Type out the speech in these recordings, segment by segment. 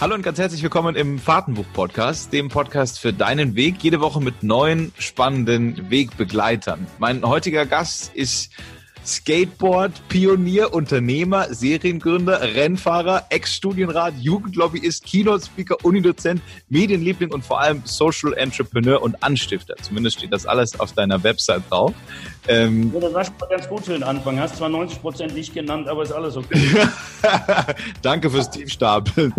Hallo und ganz herzlich willkommen im Fahrtenbuch-Podcast, dem Podcast für deinen Weg, jede Woche mit neuen spannenden Wegbegleitern. Mein heutiger Gast ist Skateboard, Pionier, Unternehmer, Seriengründer, Rennfahrer, Ex-Studienrat, Jugendlobbyist, Keynote-Speaker, Unidozent, Medienliebling und vor allem Social Entrepreneur und Anstifter. Zumindest steht das alles auf deiner Website drauf. Ähm, ja, das war schon mal ganz gut für den Anfang. Hast zwar 90 Prozent nicht genannt, aber ist alles okay. Danke fürs Tiefstapeln.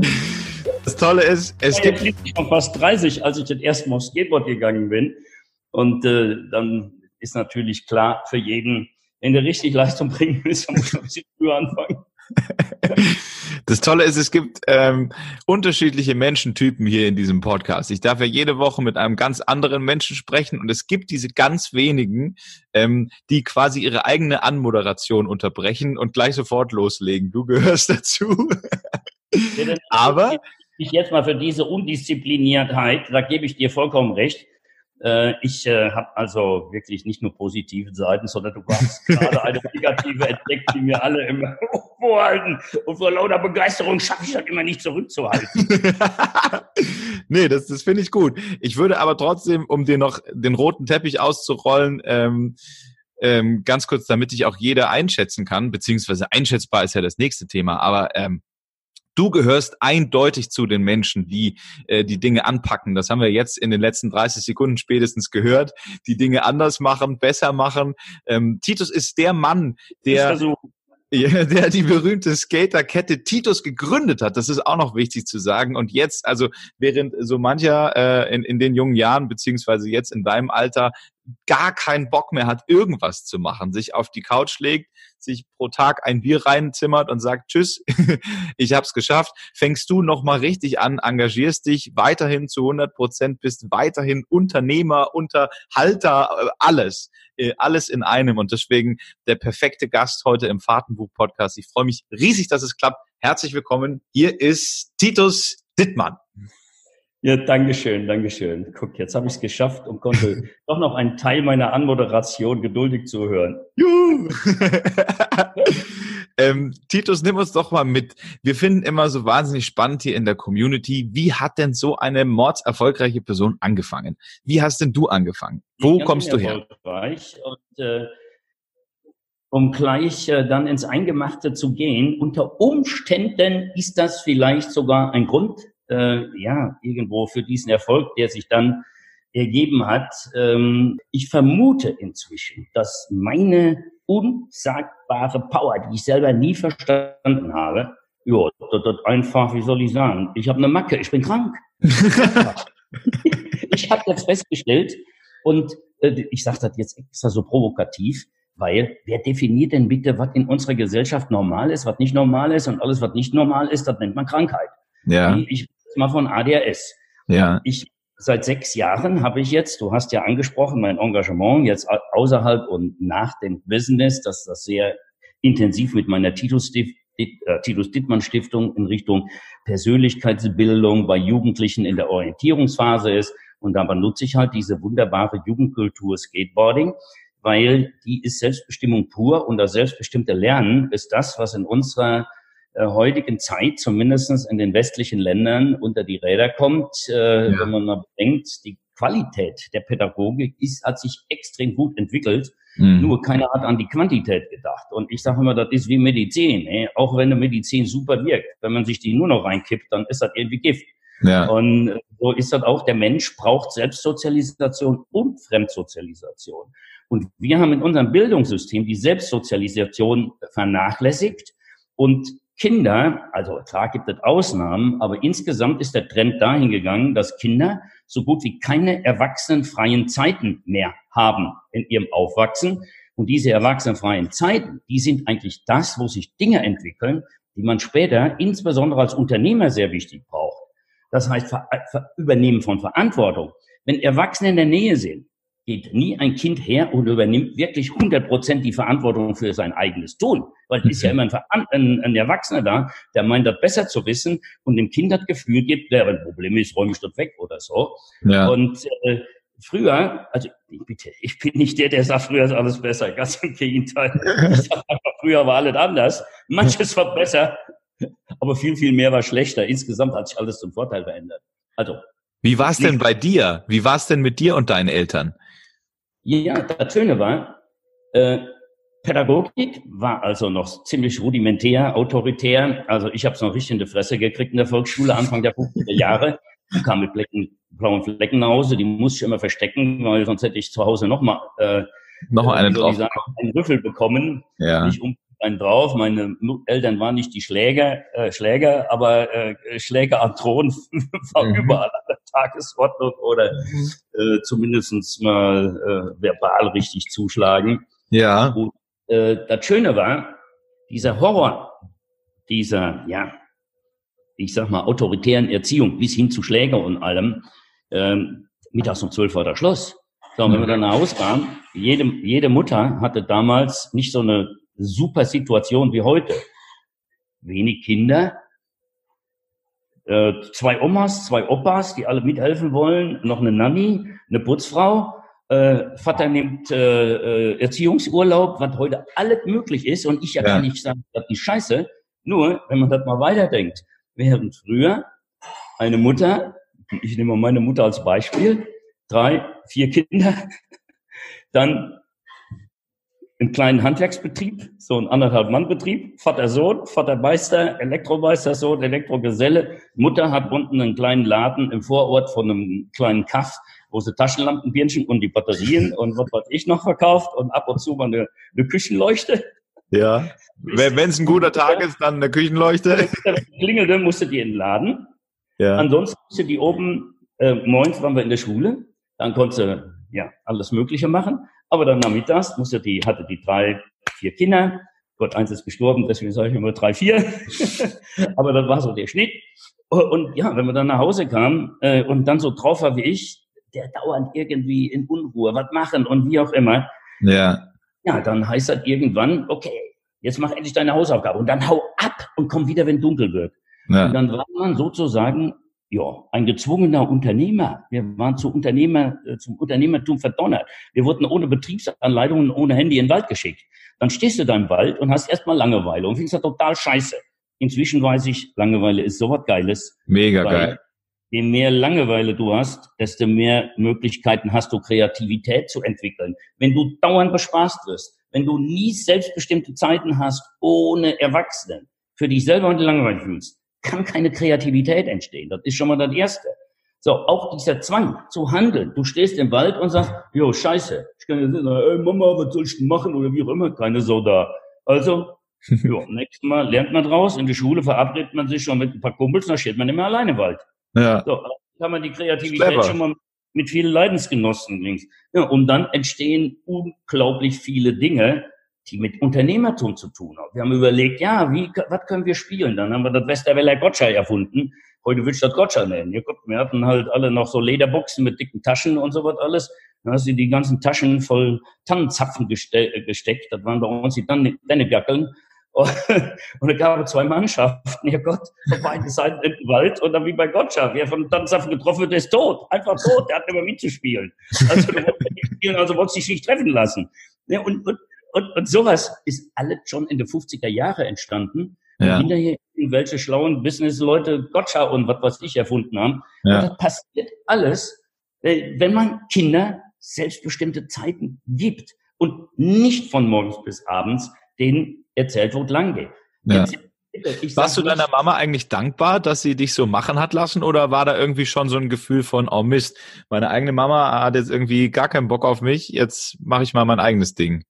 Das Tolle ist, es ja, gibt... Ich schon fast 30, als ich das erste Mal auf Skateboard gegangen bin. Und äh, dann ist natürlich klar für jeden, wenn du richtig Leistung bringen willst, dann musst du ein bisschen früher anfangen. Das Tolle ist, es gibt ähm, unterschiedliche Menschentypen hier in diesem Podcast. Ich darf ja jede Woche mit einem ganz anderen Menschen sprechen und es gibt diese ganz wenigen, ähm, die quasi ihre eigene Anmoderation unterbrechen und gleich sofort loslegen. Du gehörst dazu. Aber ich jetzt mal für diese Undiszipliniertheit, da gebe ich dir vollkommen recht. Äh, ich äh, habe also wirklich nicht nur positive Seiten, sondern du hast gerade eine negative entdeckt, die mir alle immer vorhalten. Und vor lauter Begeisterung schaffe ich das immer nicht zurückzuhalten. nee, das, das finde ich gut. Ich würde aber trotzdem, um dir noch den roten Teppich auszurollen, ähm, ähm, ganz kurz, damit ich auch jeder einschätzen kann, beziehungsweise einschätzbar ist ja das nächste Thema, aber ähm, Du gehörst eindeutig zu den Menschen, die äh, die Dinge anpacken. Das haben wir jetzt in den letzten 30 Sekunden spätestens gehört. Die Dinge anders machen, besser machen. Ähm, Titus ist der Mann, der der die berühmte Skaterkette Titus gegründet hat. Das ist auch noch wichtig zu sagen. Und jetzt, also während so mancher äh, in, in den jungen Jahren, beziehungsweise jetzt in deinem Alter, gar keinen Bock mehr hat, irgendwas zu machen, sich auf die Couch legt, sich pro Tag ein Bier reinzimmert und sagt, tschüss, ich hab's geschafft, fängst du nochmal richtig an, engagierst dich weiterhin zu 100 Prozent, bist weiterhin Unternehmer, Unterhalter, äh, alles, äh, alles in einem und deswegen der perfekte Gast heute im Fahrtenbuch-Podcast. Ich freue mich riesig, dass es klappt. Herzlich willkommen. Hier ist Titus Dittmann. Ja, Dankeschön, Dankeschön. Guck, jetzt habe ich es geschafft und konnte doch noch einen Teil meiner Anmoderation geduldig zuhören. Juhu! ähm, Titus, nimm uns doch mal mit. Wir finden immer so wahnsinnig spannend hier in der Community. Wie hat denn so eine mordserfolgreiche Person angefangen? Wie hast denn du angefangen? Wo kommst du her? Und, äh, um gleich äh, dann ins Eingemachte zu gehen, unter Umständen ist das vielleicht sogar ein Grund, äh, ja, irgendwo für diesen Erfolg, der sich dann ergeben hat. Ähm, ich vermute inzwischen, dass meine unsagbare Power, die ich selber nie verstanden habe, ja, das, das einfach, wie soll ich sagen, ich habe eine Macke, ich bin krank. ich habe jetzt festgestellt, und äh, ich sage das jetzt extra so provokativ, weil wer definiert denn bitte, was in unserer Gesellschaft normal ist, was nicht normal ist und alles, was nicht normal ist, das nennt man Krankheit. Ja. Ich mal von ADHS. Ja. Ich seit sechs Jahren habe ich jetzt, du hast ja angesprochen, mein Engagement jetzt außerhalb und nach dem Business, dass das sehr intensiv mit meiner Titus, äh, Titus Dittmann Stiftung in Richtung Persönlichkeitsbildung bei Jugendlichen in der Orientierungsphase ist. Und da benutze ich halt diese wunderbare Jugendkultur Skateboarding, weil die ist Selbstbestimmung pur und das selbstbestimmte Lernen ist das, was in unserer heutigen Zeit, zumindestens in den westlichen Ländern, unter die Räder kommt. Äh, ja. Wenn man mal bedenkt, die Qualität der Pädagogik ist, hat sich extrem gut entwickelt. Mhm. Nur keiner hat an die Quantität gedacht. Und ich sage immer, das ist wie Medizin. Ey. Auch wenn eine Medizin super wirkt, wenn man sich die nur noch reinkippt, dann ist das irgendwie Gift. Ja. Und so ist das auch. Der Mensch braucht Selbstsozialisation und Fremdsozialisation. Und wir haben in unserem Bildungssystem die Selbstsozialisation vernachlässigt und Kinder, also klar gibt es Ausnahmen, aber insgesamt ist der Trend dahin gegangen, dass Kinder so gut wie keine erwachsenenfreien Zeiten mehr haben in ihrem Aufwachsen. Und diese erwachsenenfreien Zeiten, die sind eigentlich das, wo sich Dinge entwickeln, die man später insbesondere als Unternehmer sehr wichtig braucht. Das heißt, Ver Ver Übernehmen von Verantwortung. Wenn Erwachsene in der Nähe sind, geht nie ein Kind her und übernimmt wirklich 100 Prozent die Verantwortung für sein eigenes Tun. Weil es ist ja mhm. immer ein, ein, ein, Erwachsener da, der meint, das besser zu wissen und dem Kind das Gefühl gibt, der ein Problem ist, räume ich das weg oder so. Ja. Und äh, früher, also bitte, ich bin nicht der, der sagt, früher ist alles besser. Ganz im Gegenteil. Ich sag einfach, früher war alles anders. Manches war besser. Aber viel, viel mehr war schlechter. Insgesamt hat sich alles zum Vorteil verändert. Also. Wie war es denn bei dir? Wie war es denn mit dir und deinen Eltern? Ja, das Schöne war, äh, Pädagogik war also noch ziemlich rudimentär, autoritär. Also ich habe es noch richtig in die Fresse gekriegt in der Volksschule Anfang der 50er Jahre. Ich kam mit Flecken, blauen Flecken nach Hause, die musste ich immer verstecken, weil sonst hätte ich zu Hause nochmal äh, noch mal einen drauf. Sagen, einen Rüffel bekommen. Ja. Nicht um einen drauf. Meine Eltern waren nicht die Schläger, äh, Schläger, aber äh, Schläger am Thron war mhm. überall an der Tagesordnung oder mhm. äh, zumindestens mal äh, verbal richtig zuschlagen. Ja. Und äh, das Schöne war, dieser Horror, dieser, ja, ich sag mal, autoritären Erziehung bis hin zu Schläger und allem, ähm, mittags um zwölf war das Schluss. So, wenn wir dann nach Hause kamen, jede, jede Mutter hatte damals nicht so eine super Situation wie heute. Wenig Kinder, äh, zwei Omas, zwei Opas, die alle mithelfen wollen, noch eine Nanny, eine Putzfrau. Äh, Vater nimmt äh, äh, Erziehungsurlaub, was heute alles möglich ist. Und ich ja, ja. gar nicht sagen, das ist scheiße. Nur, wenn man das mal weiterdenkt, während früher eine Mutter, ich nehme meine Mutter als Beispiel, drei, vier Kinder, dann einen kleinen Handwerksbetrieb, so ein anderthalb Mann Betrieb, Vater Sohn, Vater Meister, Elektromeister Sohn, Elektrogeselle, Mutter hat unten einen kleinen Laden im Vorort von einem kleinen Kaff, wo sie Taschenlampenbirnchen und die Batterien und was weiß ich noch verkauft und ab und zu mal eine, eine Küchenleuchte. Ja. Wenn es ein guter Tag ist, dann eine Küchenleuchte. Klingelte, musste die in den Laden. Ja. Ansonsten musste die oben, äh, morgens waren wir in der Schule, dann konnte ja alles Mögliche machen. Aber dann nachmittags musste die, hatte die drei, vier Kinder. Gott, eins ist gestorben, deswegen sage ich immer drei, vier. Aber das war so der Schnitt. Und ja, wenn man dann nach Hause kam äh, und dann so drauf war wie ich, der dauernd irgendwie in Unruhe, was machen und wie auch immer. Ja. Ja, dann heißt das irgendwann, okay, jetzt mach endlich deine Hausaufgabe und dann hau ab und komm wieder, wenn dunkel wird. Ja. Und dann war man sozusagen ja, ein gezwungener Unternehmer. Wir waren zu Unternehmer, äh, zum Unternehmertum verdonnert. Wir wurden ohne Betriebsanleitung und ohne Handy in den Wald geschickt. Dann stehst du da im Wald und hast erstmal Langeweile und findest das total scheiße. Inzwischen weiß ich, Langeweile ist sowas Geiles. Mega geil. Je mehr Langeweile du hast, desto mehr Möglichkeiten hast du, Kreativität zu entwickeln. Wenn du dauernd bespaßt wirst, wenn du nie selbstbestimmte Zeiten hast ohne Erwachsene, für dich selber und Langeweile fühlst, kann keine Kreativität entstehen. Das ist schon mal das Erste. So, auch dieser Zwang zu handeln. Du stehst im Wald und sagst, jo, scheiße, ich kann jetzt nicht sagen, ey Mama, was soll ich denn machen oder wie auch immer, keine Sau da. Also, jo, nächstes Mal lernt man draus, in der Schule verabredet man sich schon mit ein paar Kumpels, dann steht man immer alleine im Wald. Ja. So, kann man die Kreativität schon mal mit vielen Leidensgenossen links. Ja, und dann entstehen unglaublich viele Dinge, die mit Unternehmertum zu tun haben. Wir haben überlegt, ja, wie, was können wir spielen? Dann haben wir das Westerweller Gotcha erfunden. Heute will ich das Gotcha nennen. Ihr guckt, wir hatten halt alle noch so Lederboxen mit dicken Taschen und so was alles. Dann hast du die ganzen Taschen voll Tannenzapfen geste gesteckt. Das waren bei uns die Dennegackeln. Und da gab es zwei Mannschaften, ja Gott, von beiden Seiten im Wald und dann wie bei Gotcha. Wer von Tannenzapfen getroffen wird, ist tot. Einfach tot, der hat immer mitzuspielen. Also, du wolltest nicht spielen, also wolltest dich nicht treffen lassen. Ja, und, und und, und sowas ist alles schon in den 50er Jahre entstanden. Ja. Und hinterher irgendwelche schlauen Business-Leute Gotcha und was weiß ich erfunden haben. Ja. Und das passiert alles, äh, wenn man Kinder selbstbestimmte Zeiten gibt und nicht von morgens bis abends denen erzählt, wo es lang geht. Ja. Warst du deiner Mama eigentlich dankbar, dass sie dich so machen hat lassen oder war da irgendwie schon so ein Gefühl von, oh Mist, meine eigene Mama hat jetzt irgendwie gar keinen Bock auf mich, jetzt mache ich mal mein eigenes Ding?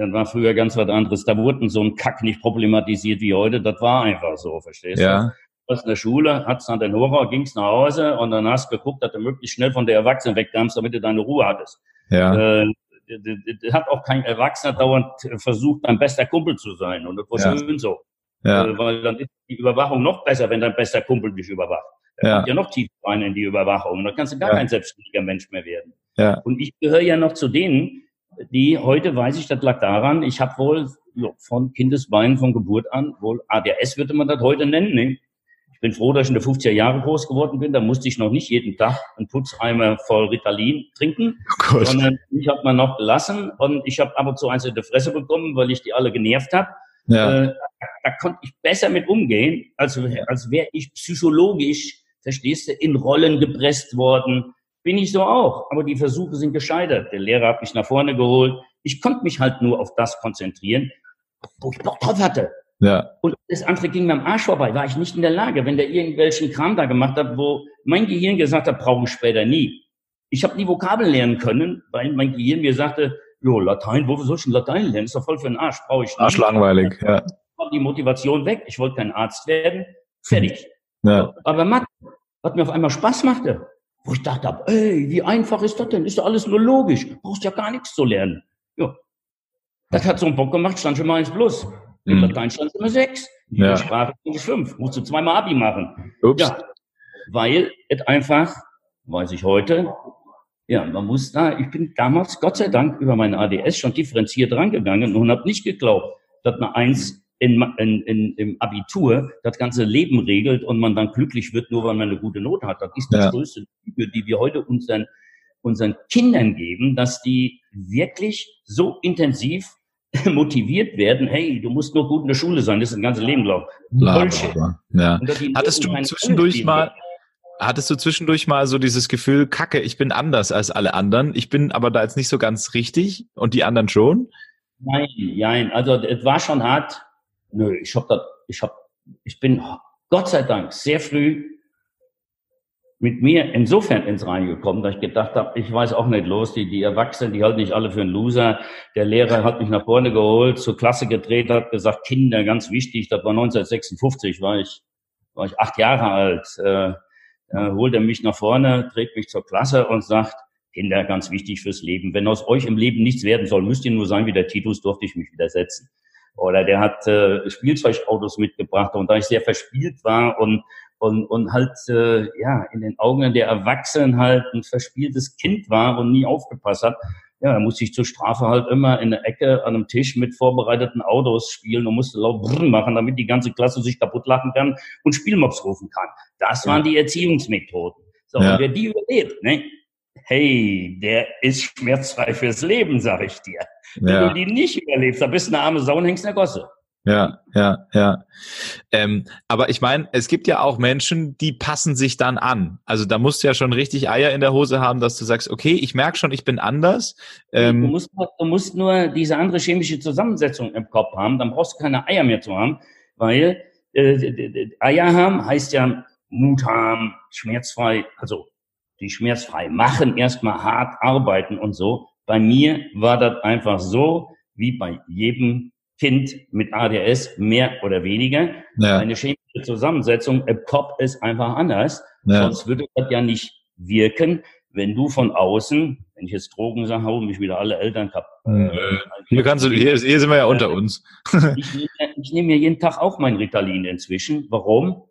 Das war früher ganz was anderes. Da wurden so ein Kack nicht problematisiert wie heute. Das war einfach so, verstehst ja. du? Du warst in der Schule, hattest dann den Horror, gingst nach Hause und dann hast geguckt, dass du möglichst schnell von der Erwachsenen wegkamst, damit du deine Ruhe hattest. Ja. Äh, hat auch kein Erwachsener dauernd versucht, dein bester Kumpel zu sein. Und das war ja. schön so. Ja. Äh, weil dann ist die Überwachung noch besser, wenn dein bester Kumpel dich überwacht. Ja. kommt ja noch tiefer rein in die Überwachung. Und da kannst du gar ja. kein selbstständiger Mensch mehr werden. Ja. Und ich gehöre ja noch zu denen, die heute weiß ich, das lag daran, ich habe wohl jo, von Kindesbeinen, von Geburt an, wohl ADS würde man das heute nennen. Ne? Ich bin froh, dass ich in den 50er Jahren groß geworden bin. Da musste ich noch nicht jeden Tag einen Putzeimer voll Ritalin trinken, oh sondern ich habe man noch gelassen und ich habe ab und zu eins in die Fresse bekommen, weil ich die alle genervt habe. Ja. Äh, da konnte ich besser mit umgehen, als, als wäre ich psychologisch, verstehst du, in Rollen gepresst worden. Bin ich so auch. Aber die Versuche sind gescheitert. Der Lehrer hat mich nach vorne geholt. Ich konnte mich halt nur auf das konzentrieren, wo ich Bock drauf hatte. Ja. Und das andere ging mir am Arsch vorbei, war ich nicht in der Lage. Wenn der irgendwelchen Kram da gemacht hat, wo mein Gehirn gesagt hat, brauche ich später nie. Ich habe nie Vokabeln lernen können, weil mein Gehirn mir sagte, jo, Latein, wo soll ich denn Latein lernen? Ist doch voll für den Arsch, brauche ich nicht. Arschlangweilig, ja. War die Motivation weg, ich wollte kein Arzt werden, fertig. Ja. Aber Mathe, was mir auf einmal Spaß machte, wo ich dachte, ey, wie einfach ist das denn? Ist doch alles nur logisch, brauchst ja gar nichts zu lernen. Ja. Das hat so einen Bock gemacht, stand schon mal eins plus. In mhm. Latein stand immer sechs. In ja. Sprache stand es fünf. Musst du zweimal Abi machen. Ups. Ja. Weil es einfach, weiß ich heute, ja, man muss da, ich bin damals, Gott sei Dank, über meine ADS schon differenziert rangegangen und habe nicht geglaubt, dass eine Eins in, in, in, im Abitur das ganze Leben regelt und man dann glücklich wird, nur weil man eine gute Note hat. Das ist ja. größte Lüge, die wir heute unseren, unseren Kindern geben, dass die wirklich so intensiv motiviert werden, hey, du musst nur gut in der Schule sein, das ist ein ganzes Leben, glaube ich. Ja. Hattest du zwischendurch mal, Hattest du zwischendurch mal so dieses Gefühl, Kacke, ich bin anders als alle anderen, ich bin aber da jetzt nicht so ganz richtig und die anderen schon? Nein, nein, also es war schon hart. Nö, ich hab da, ich hab, ich bin Gott sei Dank sehr früh mit mir insofern ins Reine gekommen, dass ich gedacht habe, ich weiß auch nicht los, die, die Erwachsenen, die halten nicht alle für einen Loser. Der Lehrer hat mich nach vorne geholt, zur Klasse gedreht, hat gesagt, Kinder, ganz wichtig, das war 1956, war ich, war ich acht Jahre alt. Äh, äh, holt er mich nach vorne, trägt mich zur Klasse und sagt, Kinder, ganz wichtig fürs Leben. Wenn aus euch im Leben nichts werden soll, müsst ihr nur sein wie der Titus, durfte ich mich widersetzen. Oder der hat äh, Spielzeugautos mitgebracht und da ich sehr verspielt war und und, und halt äh, ja in den Augen der Erwachsenen halt ein verspieltes Kind war und nie aufgepasst hat, ja, er musste ich zur Strafe halt immer in der Ecke an einem Tisch mit vorbereiteten Autos spielen und musste laut Brrr machen, damit die ganze Klasse sich kaputt lachen kann und Spielmobs rufen kann. Das waren die Erziehungsmethoden. So, ja. und wer die überlebt, ne? Hey, der ist schmerzfrei fürs Leben, sag ich dir. Wenn ja. du die nicht überlebst, dann bist du eine arme Sau und hängst in der Gosse. Ja, ja, ja. Ähm, aber ich meine, es gibt ja auch Menschen, die passen sich dann an. Also da musst du ja schon richtig Eier in der Hose haben, dass du sagst, okay, ich merke schon, ich bin anders. Ähm, du, musst, du musst nur diese andere chemische Zusammensetzung im Kopf haben, dann brauchst du keine Eier mehr zu haben, weil äh, Eier haben heißt ja Mut haben, schmerzfrei, also die schmerzfrei machen, erstmal hart arbeiten und so. Bei mir war das einfach so, wie bei jedem Kind mit ADS mehr oder weniger. Ja. Eine chemische Zusammensetzung im Kopf ist einfach anders. Ja. Sonst würde das ja nicht wirken, wenn du von außen, wenn ich jetzt Drogen sage, hauen mich wieder alle Eltern kaputt. Hier, kannst du, hier, hier sind wir ja unter uns. ich, nehme, ich nehme mir jeden Tag auch mein Ritalin inzwischen. Warum?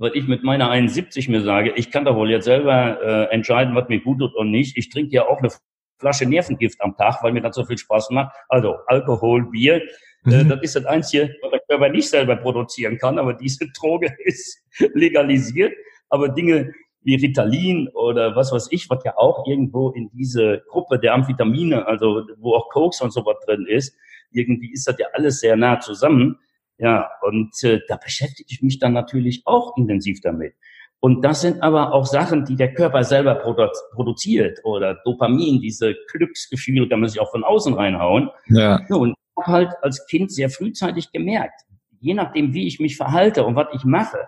Weil ich mit meiner 71 mir sage, ich kann da wohl jetzt selber äh, entscheiden, was mir gut tut und nicht. Ich trinke ja auch eine Flasche Nervengift am Tag, weil mir das so viel Spaß macht. Also Alkohol, Bier. Äh, mhm. das ist das Einzige, was der Körper nicht selber produzieren kann, aber diese Droge ist legalisiert. Aber Dinge wie Ritalin oder was weiß ich, was ja auch irgendwo in diese Gruppe der Amphetamine, also wo auch Koks und so was drin ist, irgendwie ist das ja alles sehr nah zusammen. Ja, und äh, da beschäftige ich mich dann natürlich auch intensiv damit. Und das sind aber auch Sachen, die der Körper selber produ produziert oder Dopamin, diese Glücksgefühle kann man sich auch von außen reinhauen. Ja. Und habe halt als Kind sehr frühzeitig gemerkt, je nachdem, wie ich mich verhalte und was ich mache,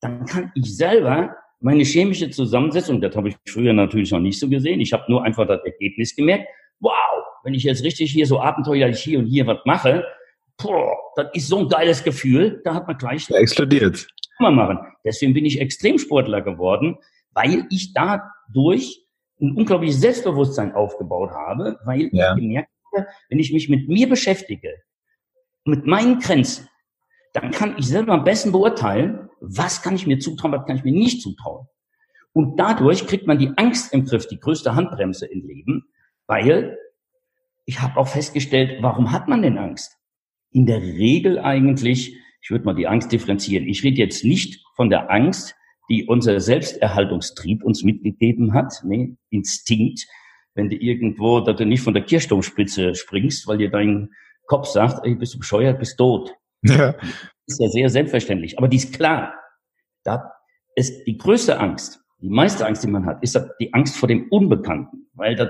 dann kann ich selber meine chemische Zusammensetzung, das habe ich früher natürlich noch nicht so gesehen, ich habe nur einfach das Ergebnis gemerkt, wow, wenn ich jetzt richtig hier so abenteuerlich hier und hier was mache, boah, das ist so ein geiles Gefühl, da hat man gleich... Da explodiert. Kann man machen. Deswegen bin ich Extremsportler geworden, weil ich dadurch ein unglaubliches Selbstbewusstsein aufgebaut habe, weil ja. ich gemerkt wenn ich mich mit mir beschäftige, mit meinen Grenzen, dann kann ich selber am besten beurteilen, was kann ich mir zutrauen, was kann ich mir nicht zutrauen. Und dadurch kriegt man die Angst im Griff, die größte Handbremse im Leben, weil ich habe auch festgestellt, warum hat man denn Angst? In der Regel eigentlich, ich würde mal die Angst differenzieren. Ich rede jetzt nicht von der Angst, die unser Selbsterhaltungstrieb uns mitgegeben hat, nee, Instinkt, wenn du irgendwo, dass du nicht von der Kirchturmspitze springst, weil dir dein Kopf sagt, ey, bist du bescheuert, bist tot. Ja. Ist ja sehr selbstverständlich. Aber die ist klar. Da ist die größte Angst, die meiste Angst, die man hat, ist die Angst vor dem Unbekannten, weil das,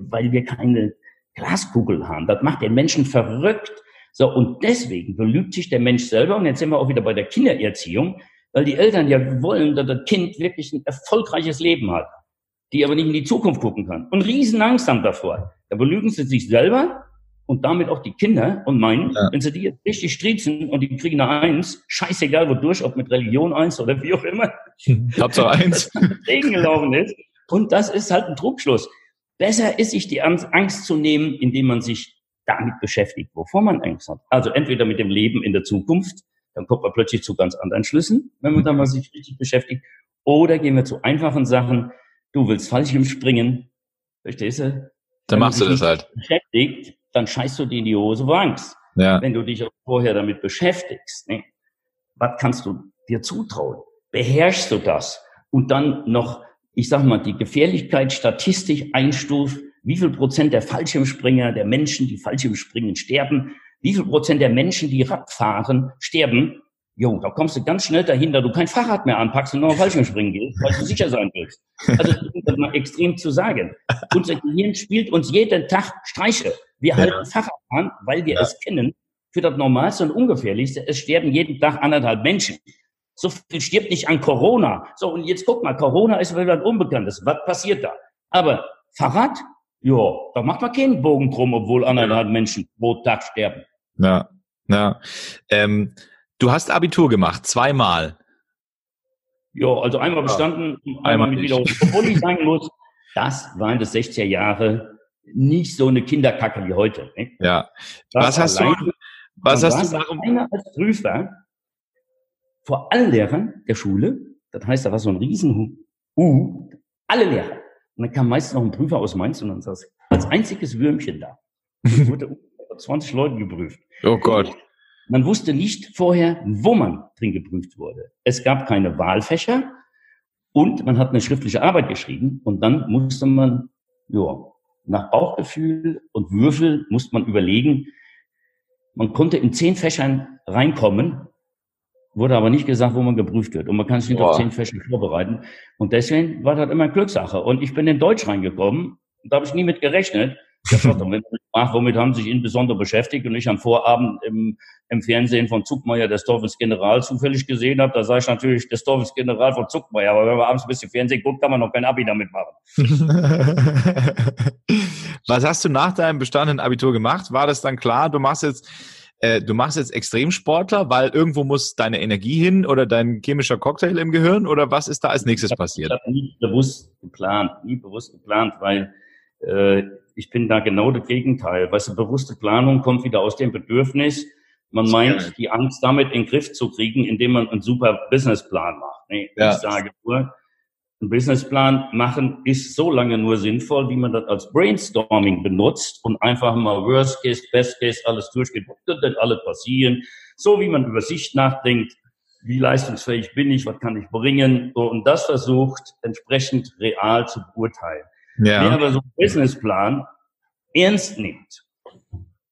weil wir keine Glaskugel haben. Das macht den Menschen verrückt. So, und deswegen belügt sich der Mensch selber. Und jetzt sind wir auch wieder bei der Kindererziehung, weil die Eltern ja wollen, dass das Kind wirklich ein erfolgreiches Leben hat, die aber nicht in die Zukunft gucken kann und riesen Angst haben davor. Da belügen sie sich selber und damit auch die Kinder und meinen, ja. wenn sie die jetzt richtig striezen und die kriegen eine Eins, scheißegal wodurch, ob mit Religion eins oder wie auch immer. Hauptsache eins. Regen gelaufen ist. Und das ist halt ein Trugschluss. Besser ist, sich die Angst zu nehmen, indem man sich damit beschäftigt, wovor man Angst hat. Also entweder mit dem Leben in der Zukunft, dann kommt man plötzlich zu ganz anderen Schlüssen, wenn man da mal sich richtig beschäftigt. Oder gehen wir zu einfachen Sachen. Du willst Fallschirm springen, verstehst du? Dann machst du das halt. Beschäftigt, dann scheißt du dir in die Hose vor Angst. Ja. Wenn du dich auch vorher damit beschäftigst, ne? was kannst du dir zutrauen? Beherrschst du das? Und dann noch, ich sag mal, die Gefährlichkeit statistisch einstuft, wie viel Prozent der Fallschirmspringer, der Menschen, die Fallschirmspringen, sterben, wie viel Prozent der Menschen, die Rad fahren, sterben. Jo, da kommst du ganz schnell dahin, da du kein Fahrrad mehr anpackst und noch Fallschirmspringen gehst, weil du sicher sein willst. Also, das mal extrem zu sagen. Unser Gehirn spielt uns jeden Tag Streiche. Wir ja. halten Fahrrad an, weil wir ja. es kennen, für das Normalste und Ungefährlichste. Es sterben jeden Tag anderthalb Menschen. So viel stirbt nicht an Corona. So, und jetzt guck mal, Corona ist wieder ein Unbekanntes. Was passiert da? Aber Fahrrad, ja, da macht man keinen Bogen drum, obwohl anderthalb Menschen pro Tag sterben. Ja, ja. Ähm, du hast Abitur gemacht, zweimal. Ja, also einmal bestanden, ja, einmal, einmal mit Wiederholung. Obwohl ich sagen muss, das waren das 60er Jahre nicht so eine Kinderkacke wie heute. Ne? Ja. Was hast allein, du, was hast du nach einer als Prüfer vor allen Lehrern der Schule, das heißt, da war so ein riesen U, alle Lehrer. Und dann kam meistens noch ein Prüfer aus Mainz und dann saß als einziges Würmchen da. wurde 20 Leute geprüft. Oh Gott. Man wusste nicht vorher, wo man drin geprüft wurde. Es gab keine Wahlfächer und man hat eine schriftliche Arbeit geschrieben und dann musste man, ja, nach Bauchgefühl und Würfel musste man überlegen. Man konnte in zehn Fächern reinkommen, wurde aber nicht gesagt, wo man geprüft wird. Und man kann sich nicht Boah. auf zehn Fächer vorbereiten. Und deswegen war das immer Glückssache. Und ich bin in Deutsch reingekommen. Da habe ich nie mit gerechnet. Fragt, womit haben Sie sich insbesondere beschäftigt und ich am Vorabend im, im Fernsehen von Zuckmeier des Teufels General zufällig gesehen habe, da sage ich natürlich des Teufels General von Zuckmeier. Aber wenn man abends ein bisschen Fernsehen guckt, kann man noch kein Abi damit machen. Was hast du nach deinem bestandenen Abitur gemacht? War das dann klar, du machst jetzt äh, du machst jetzt Extremsportler, weil irgendwo muss deine Energie hin oder dein chemischer Cocktail im Gehirn oder was ist da als nächstes ich hab, passiert? Ich habe nie bewusst geplant, nie bewusst geplant, weil äh, ich bin da genau das Gegenteil. Weißt du, bewusste Planung kommt wieder aus dem Bedürfnis, man meint, die Angst damit in den Griff zu kriegen, indem man einen super Businessplan macht. Nee, ja. Ich sage nur, ein Businessplan machen ist so lange nur sinnvoll, wie man das als Brainstorming benutzt und einfach mal Worst Case, Best Case alles durchgeht. Was denn alles passieren? So wie man über sich nachdenkt, wie leistungsfähig bin ich, was kann ich bringen und das versucht entsprechend real zu beurteilen. Ja. Wer aber so einen Businessplan ernst nimmt,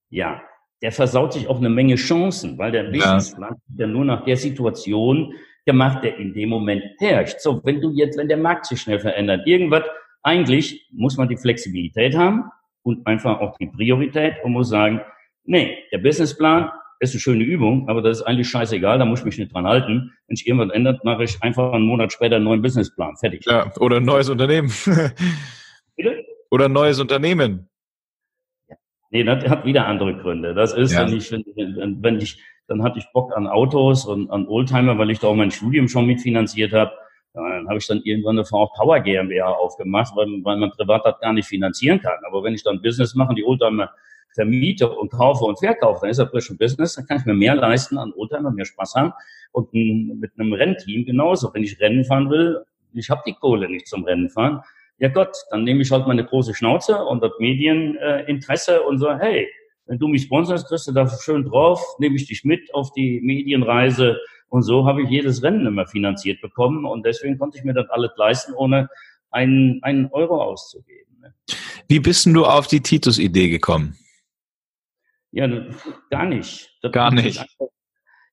ja, der versaut sich auch eine Menge Chancen, weil der Businessplan ja. ja nur nach der Situation gemacht, der in dem Moment herrscht. So, wenn du jetzt, wenn der Markt sich schnell verändert, irgendwas, eigentlich muss man die Flexibilität haben und einfach auch die Priorität und muss sagen, nee, der Businessplan ist eine schöne Übung, aber das ist eigentlich scheißegal, da muss ich mich nicht dran halten. Wenn sich irgendwas ändert, mache ich einfach einen Monat später einen neuen Businessplan. Fertig. Ja, oder ein neues Unternehmen. Bitte? Oder ein neues Unternehmen. Nee, das hat wieder andere Gründe. Das ist, ja. wenn ich, wenn, wenn ich, dann hatte ich Bock an Autos und an Oldtimer, weil ich da auch mein Studium schon mitfinanziert habe. Dann habe ich dann irgendwann eine VW Power GmbH aufgemacht, weil, weil man privat das gar nicht finanzieren kann. Aber wenn ich dann Business mache, die Oldtimer vermiete und kaufe und verkaufe, dann ist das frisch ein Business, dann kann ich mir mehr leisten an Oldtimer, mehr Spaß haben. Und mit einem Rennteam genauso. Wenn ich Rennen fahren will, ich habe die Kohle nicht zum Rennen fahren, ja Gott, dann nehme ich halt meine große Schnauze und das Medieninteresse und so, hey, wenn du mich sponsorst, kriegst du da schön drauf, nehme ich dich mit auf die Medienreise und so habe ich jedes Rennen immer finanziert bekommen und deswegen konnte ich mir das alles leisten, ohne einen, einen Euro auszugeben. Ne? Wie bist denn du auf die Titus-Idee gekommen? Ja, gar nicht. Das gar nicht.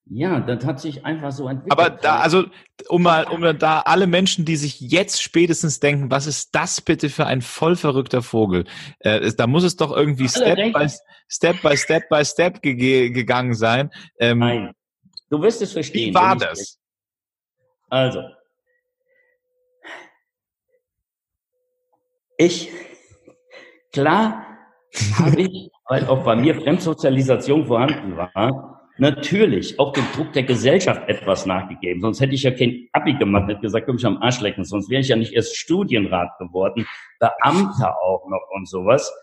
Ja, das hat sich einfach so entwickelt. Aber da, also, um mal, um da alle Menschen, die sich jetzt spätestens denken, was ist das bitte für ein voll verrückter Vogel? Äh, da muss es doch irgendwie Step by, Step by Step by Step ge gegangen sein. Ähm, Nein. Du wirst es verstehen. Wie war das? Also. Ich, klar habe ich, weil auch bei mir Fremdsozialisation vorhanden war, natürlich auch dem Druck der Gesellschaft etwas nachgegeben. Sonst hätte ich ja kein Abi gemacht, hätte gesagt, komm ich am Arsch lecken. Sonst wäre ich ja nicht erst Studienrat geworden, Beamter auch noch und sowas.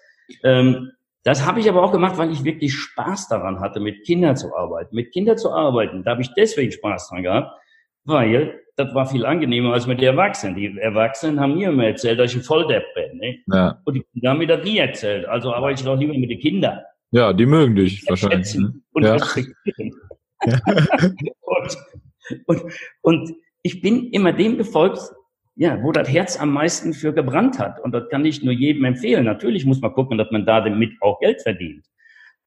Ähm, das habe ich aber auch gemacht, weil ich wirklich Spaß daran hatte, mit Kindern zu arbeiten. Mit Kindern zu arbeiten, da habe ich deswegen Spaß dran gehabt, weil das war viel angenehmer als mit den Erwachsenen. Die Erwachsenen haben mir immer erzählt, dass ich ein Volldepp bin. Ne? Ja. Und die Kinder haben mir das nie erzählt. Also arbeite ich doch lieber mit den Kindern. Ja, die mögen dich wahrscheinlich. Ne? Und ja. respektieren. und, und, und ich bin immer dem gefolgt, ja, wo das Herz am meisten für gebrannt hat. Und das kann ich nur jedem empfehlen. Natürlich muss man gucken, dass man da damit auch Geld verdient.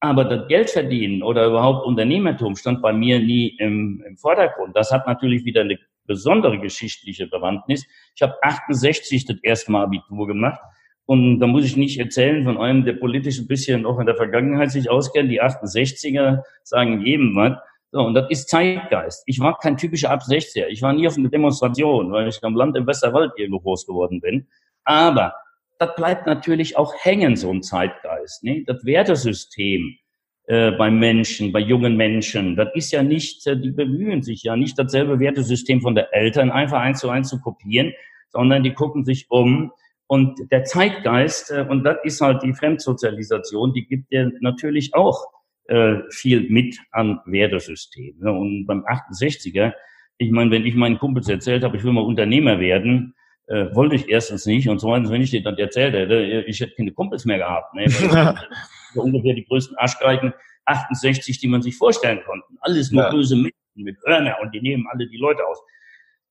Aber das Geld verdienen oder überhaupt Unternehmertum stand bei mir nie im, im Vordergrund. Das hat natürlich wieder eine besondere geschichtliche Bewandtnis. Ich habe 68 das erste Mal Abitur gemacht und da muss ich nicht erzählen von einem, der politisch ein bisschen auch in der Vergangenheit sich auskennt. Die 68er sagen jedem was. So, und das ist Zeitgeist. Ich war kein typischer Ab 60er. Ich war nie auf einer Demonstration, weil ich am Land im Westerwald irgendwo groß geworden bin. Aber das bleibt natürlich auch hängen, so ein Zeitgeist. Ne? Das Wertesystem äh, bei Menschen, bei jungen Menschen, das ist ja nicht, äh, die bemühen sich ja nicht, dasselbe Wertesystem von der Eltern einfach eins zu eins zu kopieren, sondern die gucken sich um, und der Zeitgeist, äh, und das ist halt die Fremdsozialisation, die gibt dir natürlich auch äh, viel mit an Wertesystem. Ne? Und beim 68er, ich meine, wenn ich meinen Kumpels erzählt habe, ich will mal Unternehmer werden, äh, wollte ich erstens nicht. Und zweitens, wenn ich dir das erzählt hätte, äh, ich hätte keine Kumpels mehr gehabt. Ne? so ungefähr die größten Arschgeigen 68, die man sich vorstellen konnte. Alles nur ja. böse Menschen mit Hörner und die nehmen alle die Leute aus.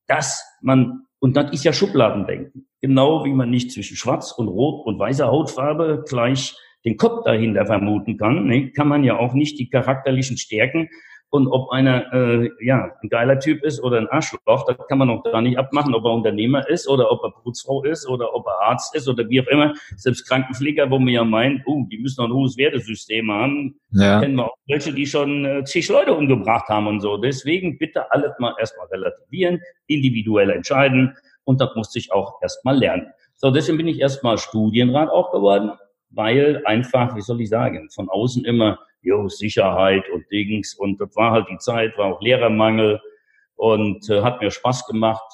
Dass man und das ist ja Schubladendenken. Genau wie man nicht zwischen Schwarz und Rot und weißer Hautfarbe gleich den Kopf dahinter vermuten kann, ne, kann man ja auch nicht die charakterlichen Stärken und ob einer äh, ja ein geiler Typ ist oder ein Arschloch, das kann man auch gar nicht abmachen, ob er Unternehmer ist oder ob er Putzfrau ist oder ob er Arzt ist oder wie auch immer. Selbst Krankenpfleger, wo man ja meint, uh, die müssen noch ein hohes Wertesystem haben, ja. kennen wir auch welche, die schon äh, zig Leute umgebracht haben und so. Deswegen bitte alles mal erstmal relativieren, individuell entscheiden und das muss ich auch erstmal lernen. So, deswegen bin ich erstmal Studienrat auch geworden, weil einfach, wie soll ich sagen, von außen immer jo, Sicherheit und Dings. Und das war halt die Zeit, war auch Lehrermangel und äh, hat mir Spaß gemacht,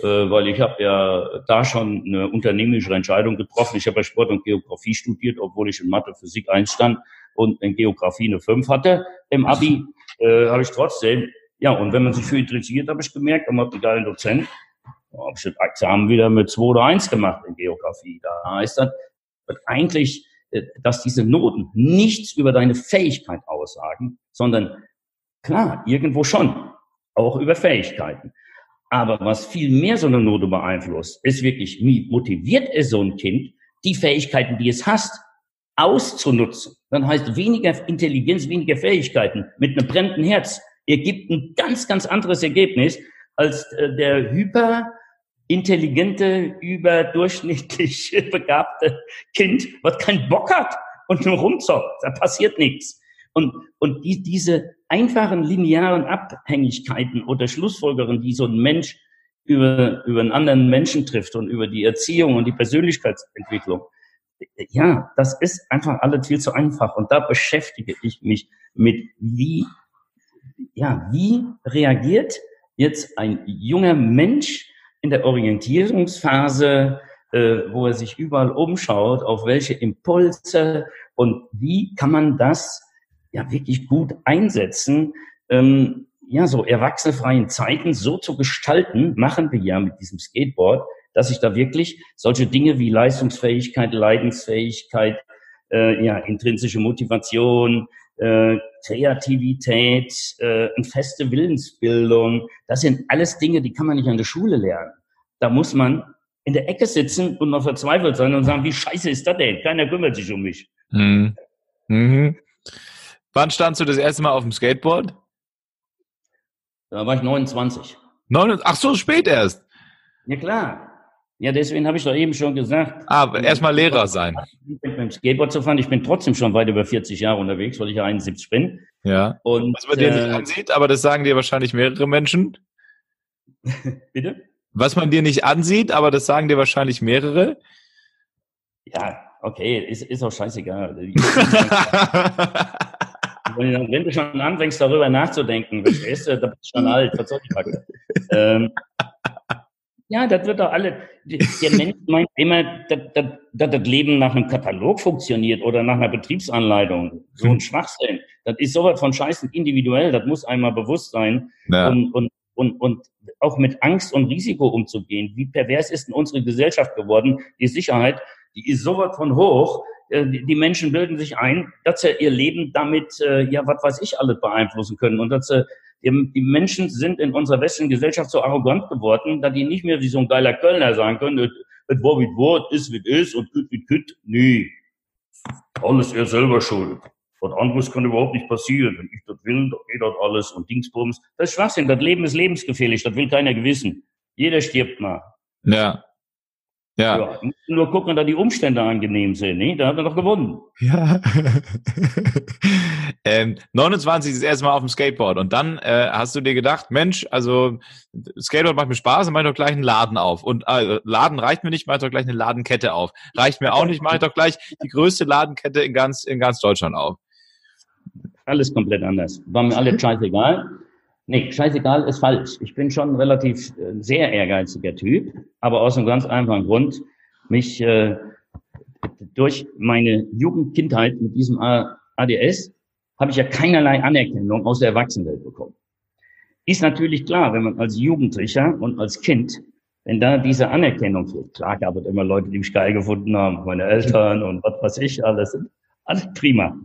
äh, weil ich habe ja da schon eine unternehmerische Entscheidung getroffen. Ich habe ja Sport und Geografie studiert, obwohl ich in Mathe, Physik einstand und in Geografie eine 5 hatte. Im Abi äh, habe ich trotzdem, ja, und wenn man sich für interessiert, habe ich gemerkt, man hat einen geilen Dozent, habe ich das Examen wieder mit 2 oder 1 gemacht in Geografie. Da heißt das, eigentlich äh, dass diese Noten nichts über deine Fähigkeit aussagen, sondern klar, irgendwo schon, auch über Fähigkeiten. Aber was viel mehr so eine Note beeinflusst, ist wirklich, wie motiviert es so ein Kind, die Fähigkeiten, die es hast, auszunutzen. Dann heißt weniger Intelligenz, weniger Fähigkeiten mit einem brennenden Herz ergibt ein ganz, ganz anderes Ergebnis als äh, der hyper intelligente, überdurchschnittlich begabte Kind, was keinen Bock hat und nur rumzockt. Da passiert nichts. Und, und die, diese einfachen linearen Abhängigkeiten oder Schlussfolgerungen, die so ein Mensch über, über einen anderen Menschen trifft und über die Erziehung und die Persönlichkeitsentwicklung, ja, das ist einfach alles viel zu einfach. Und da beschäftige ich mich mit, wie, ja, wie reagiert jetzt ein junger Mensch in der Orientierungsphase, äh, wo er sich überall umschaut, auf welche Impulse und wie kann man das ja wirklich gut einsetzen, ähm, ja, so erwachsenefreien Zeiten so zu gestalten, machen wir ja mit diesem Skateboard, dass ich da wirklich solche Dinge wie Leistungsfähigkeit, Leidensfähigkeit, äh, ja, intrinsische Motivation, äh, Kreativität, äh, eine feste Willensbildung. Das sind alles Dinge, die kann man nicht an der Schule lernen. Da muss man in der Ecke sitzen und noch verzweifelt sein und sagen, wie scheiße ist das denn? Keiner kümmert sich um mich. Mhm. Mhm. Wann standst du das erste Mal auf dem Skateboard? Da war ich 29. Neun, ach so, spät erst. Ja klar. Ja, deswegen habe ich doch eben schon gesagt. Ah, erstmal Lehrer sein. Mit dem Skateboard zu fahren. Ich bin trotzdem schon weit über 40 Jahre unterwegs, weil ich ja 71 bin. Ja. Und, Was man dir äh, nicht ansieht, aber das sagen dir wahrscheinlich mehrere Menschen. Bitte? Was man dir nicht ansieht, aber das sagen dir wahrscheinlich mehrere. Ja, okay, ist, ist auch scheißegal. Wenn du schon anfängst, darüber nachzudenken, verstehst du, da bist du schon alt, was soll ich sagen? ähm, ja, das wird doch alle. Der Mensch meint immer, dass, dass, dass das Leben nach einem Katalog funktioniert oder nach einer Betriebsanleitung. So ein hm. Schwachsinn. Das ist sowas von scheißen individuell, das muss einmal bewusst sein. Ja. Und, und, und, und auch mit Angst und Risiko umzugehen. Wie pervers ist denn unsere Gesellschaft geworden? Die Sicherheit, die ist sowas von hoch. Äh, die Menschen bilden sich ein, dass sie ihr Leben damit, äh, ja, was weiß ich, alles beeinflussen können und dass sie die Menschen sind in unserer westlichen Gesellschaft so arrogant geworden, dass die nicht mehr wie so ein geiler Kölner sagen können, es war wie Wort, ist wie ist und küt wie küt. Nee, alles er selber schuld. Was anderes kann überhaupt nicht passieren. Wenn ich das will, dann geht das alles und Dingsbums. Das ist Schwachsinn. Das Leben ist lebensgefährlich. Das will keiner gewissen. Jeder stirbt mal. Ja. Ja. ja. Nur gucken, da die Umstände angenehm sind. Ne? Da hat er doch gewonnen. Ja. ähm, 29 ist erstmal auf dem Skateboard und dann äh, hast du dir gedacht, Mensch, also Skateboard macht mir Spaß, dann mach ich doch gleich einen Laden auf. Und äh, Laden reicht mir nicht, mach ich doch gleich eine Ladenkette auf. Reicht mir auch nicht, mach ich doch gleich die größte Ladenkette in ganz, in ganz Deutschland auf. Alles komplett anders. War mir alles scheißegal. Nee, scheißegal ist falsch. Ich bin schon ein relativ äh, sehr ehrgeiziger Typ, aber aus einem ganz einfachen Grund. Mich äh, durch meine Jugendkindheit mit diesem ADS habe ich ja keinerlei Anerkennung aus der Erwachsenenwelt bekommen. Ist natürlich klar, wenn man als Jugendlicher und als Kind, wenn da diese Anerkennung fehlt, klar gab es immer Leute, die mich geil gefunden haben, meine Eltern und was weiß ich, alles, alles prima.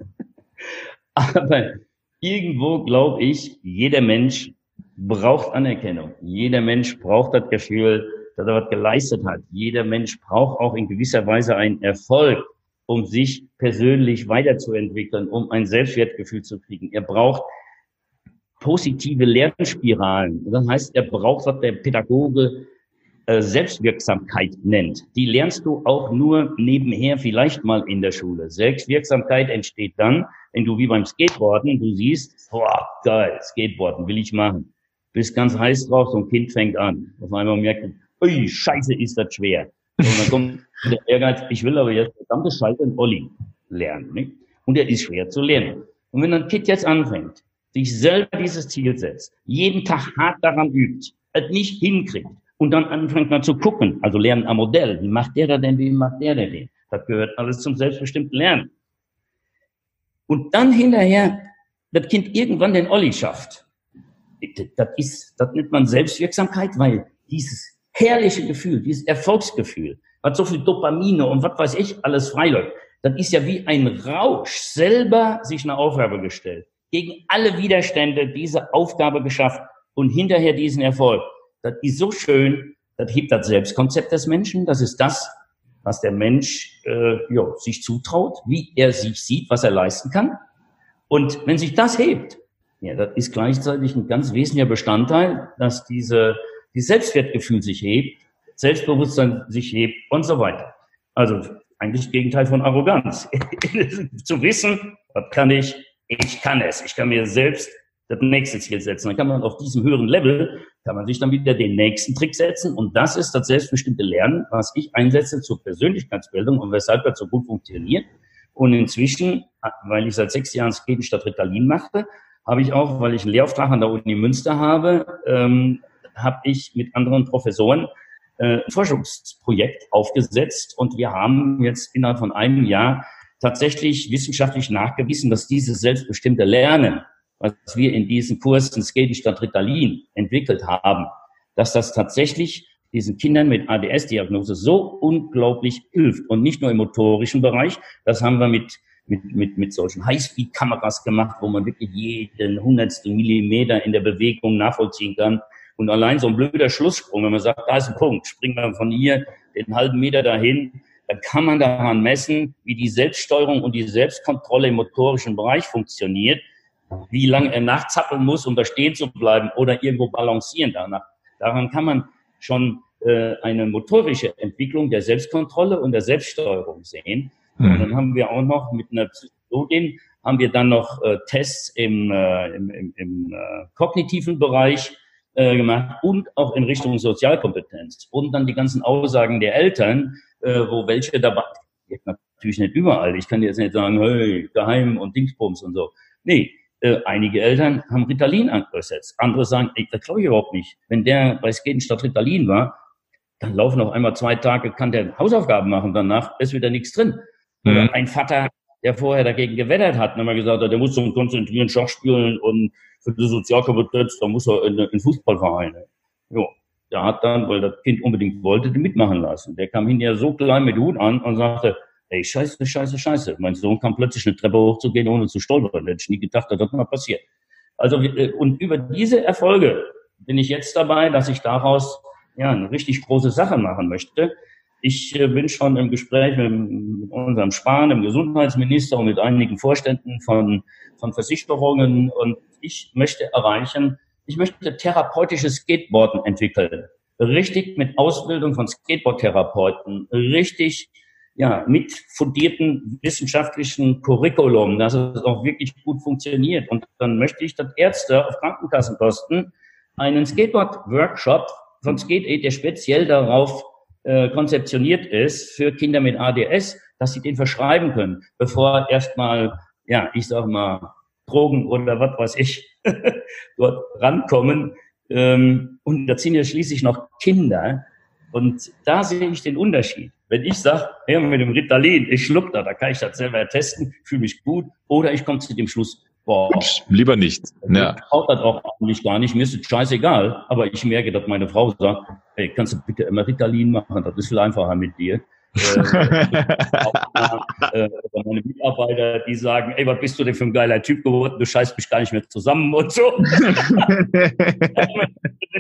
Aber irgendwo glaube ich, jeder Mensch braucht Anerkennung. Jeder Mensch braucht das Gefühl, dass er was geleistet hat. Jeder Mensch braucht auch in gewisser Weise einen Erfolg, um sich persönlich weiterzuentwickeln, um ein Selbstwertgefühl zu kriegen. Er braucht positive Lernspiralen. Das heißt, er braucht, was der Pädagoge Selbstwirksamkeit nennt. Die lernst du auch nur nebenher vielleicht mal in der Schule. Selbstwirksamkeit entsteht dann, wenn du wie beim Skateboarden, du siehst, boah, geil, Skateboarden will ich machen. Bist ganz heiß drauf, so ein Kind fängt an. Auf einmal merkt, ui, scheiße, ist das schwer. Und dann kommt der Ehrgeiz, ich will aber jetzt verdammte Scheiße in Olli lernen. Nicht? Und der ist schwer zu lernen. Und wenn ein Kind jetzt anfängt, sich selber dieses Ziel setzt, jeden Tag hart daran übt, es nicht hinkriegt und dann anfängt man zu gucken, also lernen am Modell, wie macht der da denn, wie macht der denn den? Das gehört alles zum selbstbestimmten Lernen. Und dann hinterher das Kind irgendwann den Olli schafft. Das ist, das nennt man Selbstwirksamkeit, weil dieses herrliche Gefühl, dieses Erfolgsgefühl, hat so viel Dopamine und was weiß ich alles freiläuft. Das ist ja wie ein Rausch, selber sich eine Aufgabe gestellt, gegen alle Widerstände diese Aufgabe geschafft und hinterher diesen Erfolg. Das ist so schön, das hebt das Selbstkonzept des Menschen, das ist das, was der Mensch äh, ja, sich zutraut, wie er sich sieht, was er leisten kann. Und wenn sich das hebt, ja, das ist gleichzeitig ein ganz wesentlicher Bestandteil, dass diese die Selbstwertgefühl sich hebt, Selbstbewusstsein sich hebt und so weiter. Also eigentlich das Gegenteil von Arroganz. Zu wissen, was kann ich? Ich kann es. Ich kann mir selbst das nächste Ziel setzen. Dann kann man auf diesem höheren Level, kann man sich dann wieder den nächsten Trick setzen. Und das ist das selbstbestimmte Lernen, was ich einsetze zur Persönlichkeitsbildung und weshalb das so gut funktioniert. Und inzwischen, weil ich seit sechs Jahren Skaten statt Ritalin machte, habe ich auch, weil ich einen Lehrauftrag an der Uni Münster habe, ähm, habe ich mit anderen Professoren äh, ein Forschungsprojekt aufgesetzt und wir haben jetzt innerhalb von einem Jahr tatsächlich wissenschaftlich nachgewiesen, dass dieses selbstbestimmte Lernen, was wir in diesen Kursen Skating statt Ritalin entwickelt haben, dass das tatsächlich diesen Kindern mit ADS-Diagnose so unglaublich hilft. Und nicht nur im motorischen Bereich, das haben wir mit, mit, mit, mit solchen Highspeed-Kameras gemacht, wo man wirklich jeden hundertstel Millimeter in der Bewegung nachvollziehen kann. Und allein so ein blöder Schlusssprung, wenn man sagt, da ist ein Punkt, springen wir von hier den halben Meter dahin, dann kann man daran messen, wie die Selbststeuerung und die Selbstkontrolle im motorischen Bereich funktioniert, wie lange er nachzappeln muss, um da stehen zu bleiben oder irgendwo balancieren danach. Daran kann man schon äh, eine motorische Entwicklung der Selbstkontrolle und der Selbststeuerung sehen. Mhm. Und dann haben wir auch noch mit einer Psychologin haben wir dann noch äh, Tests im, äh, im, im, im äh, kognitiven Bereich äh, gemacht und auch in Richtung Sozialkompetenz. Und dann die ganzen Aussagen der Eltern, äh, wo welche dabei, natürlich nicht überall. Ich kann jetzt nicht sagen, hey, geheim und Dingsbums und so. Nee, äh, einige Eltern haben Ritalin angesetzt. Andere sagen, ey, das glaube ich überhaupt nicht. Wenn der bei Skaten statt Ritalin war, dann laufen auf einmal zwei Tage, kann der Hausaufgaben machen, danach ist wieder nichts drin. Mhm. Ein Vater der vorher dagegen gewettert hat und immer gesagt hat, der muss zum Konzentrieren Schach spielen und für die Sozialkompetenz, da muss er in, in Fußballvereine. Jo, der hat dann, weil das Kind unbedingt wollte, die mitmachen lassen. Der kam hinterher so klein mit Hut an und sagte, ey, scheiße, scheiße, scheiße. Mein Sohn kam plötzlich eine Treppe hochzugehen, ohne zu stolpern. Hätte ich nie gedacht, dass das mal passiert. Also, äh, und über diese Erfolge bin ich jetzt dabei, dass ich daraus ja eine richtig große Sache machen möchte. Ich äh, bin schon im Gespräch mit, unserem Spahn, dem Gesundheitsminister und mit einigen Vorständen von, von Versicherungen und ich möchte erreichen, ich möchte therapeutisches Skateboarden entwickeln. Richtig mit Ausbildung von Skateboard-Therapeuten, richtig ja, mit fundierten wissenschaftlichen Curriculum, dass es auch wirklich gut funktioniert. Und dann möchte ich, dass Ärzte auf Krankenkassenkosten einen Skateboard-Workshop von Skate der speziell darauf äh, konzeptioniert ist für Kinder mit ADS, dass sie den verschreiben können, bevor erstmal, ja, ich sag mal, Drogen oder was weiß ich dort rankommen. Ähm, und da sind ja schließlich noch Kinder. Und da sehe ich den Unterschied. Wenn ich sage, hey, mit dem Ritalin, ich schluck da, da kann ich das selber testen, fühle mich gut. Oder ich komme zu dem Schluss, boah. Ups, lieber nicht. Ja. Ich brauche das auch eigentlich gar nicht. Mir ist es scheißegal. Aber ich merke, dass meine Frau sagt, hey, kannst du bitte immer Ritalin machen? Das ist viel einfacher mit dir. äh, äh, meine Mitarbeiter, die sagen, ey, was bist du denn für ein geiler Typ geworden, du scheißt mich gar nicht mehr zusammen und so. Wenn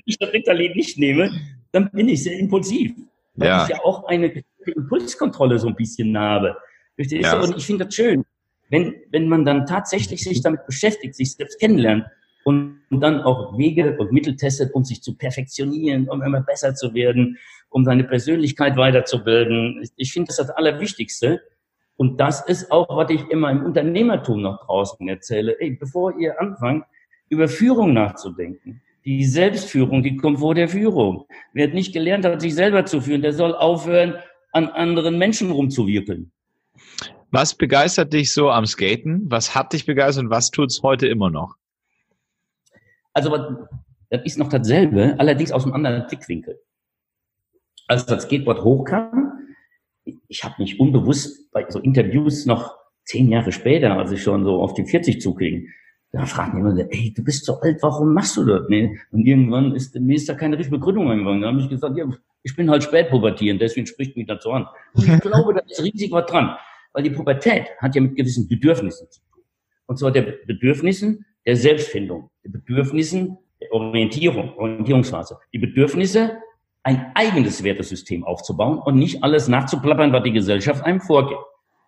ich das Ritalin nicht nehme, dann bin ich sehr impulsiv. Weil ja. ich ja auch eine Impulskontrolle so ein bisschen habe. Ja. Und ich finde das schön, wenn, wenn man dann tatsächlich sich damit beschäftigt, sich selbst kennenlernt und, und dann auch Wege und Mittel testet, um sich zu perfektionieren, um immer besser zu werden, um seine Persönlichkeit weiterzubilden. Ich finde das das Allerwichtigste. Und das ist auch, was ich immer im Unternehmertum noch draußen erzähle. Ey, bevor ihr anfangt, über Führung nachzudenken, die Selbstführung, die kommt vor der Führung. Wer nicht gelernt hat, sich selber zu führen, der soll aufhören, an anderen Menschen rumzuwirkeln. Was begeistert dich so am Skaten? Was hat dich begeistert und was tut's heute immer noch? Also, das ist noch dasselbe, allerdings aus einem anderen Blickwinkel. Als das Skateboard hochkam, ich habe mich unbewusst bei so Interviews noch zehn Jahre später, als ich schon so auf die 40 zuging, da fragt jemand, ey, du bist so alt, warum machst du das? Nee. Und irgendwann ist mir ist da keine richtige Begründung eingegangen. Da habe ich gesagt, ja, ich bin halt spätpubertierend, deswegen spricht mich dazu an. Und ich glaube, da ist riesig was dran. Weil die Pubertät hat ja mit gewissen Bedürfnissen zu tun. Und zwar der Bedürfnissen der Selbstfindung, der Bedürfnissen der Orientierung, Orientierungsphase. Die Bedürfnisse, ein eigenes Wertesystem aufzubauen und nicht alles nachzuplappern, was die Gesellschaft einem vorgibt.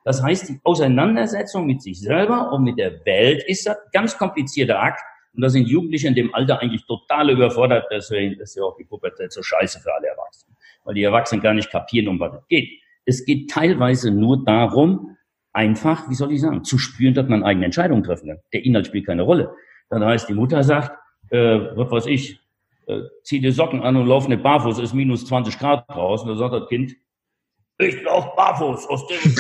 Das heißt, die Auseinandersetzung mit sich selber und mit der Welt ist ein ganz komplizierter Akt. Und da sind Jugendliche in dem Alter eigentlich total überfordert. Deswegen ist ja auch die Pubertät so scheiße für alle Erwachsenen. Weil die Erwachsenen gar nicht kapieren, um was es geht. Es geht teilweise nur darum, einfach, wie soll ich sagen, zu spüren, dass man eigene Entscheidungen treffen kann. Der Inhalt spielt keine Rolle. Dann heißt, die Mutter sagt, äh, was weiß ich, äh, zieh dir Socken an und lauf nicht barfuß, ist minus 20 Grad draußen. Da sagt das Kind, ich lauf barfuß, aus dem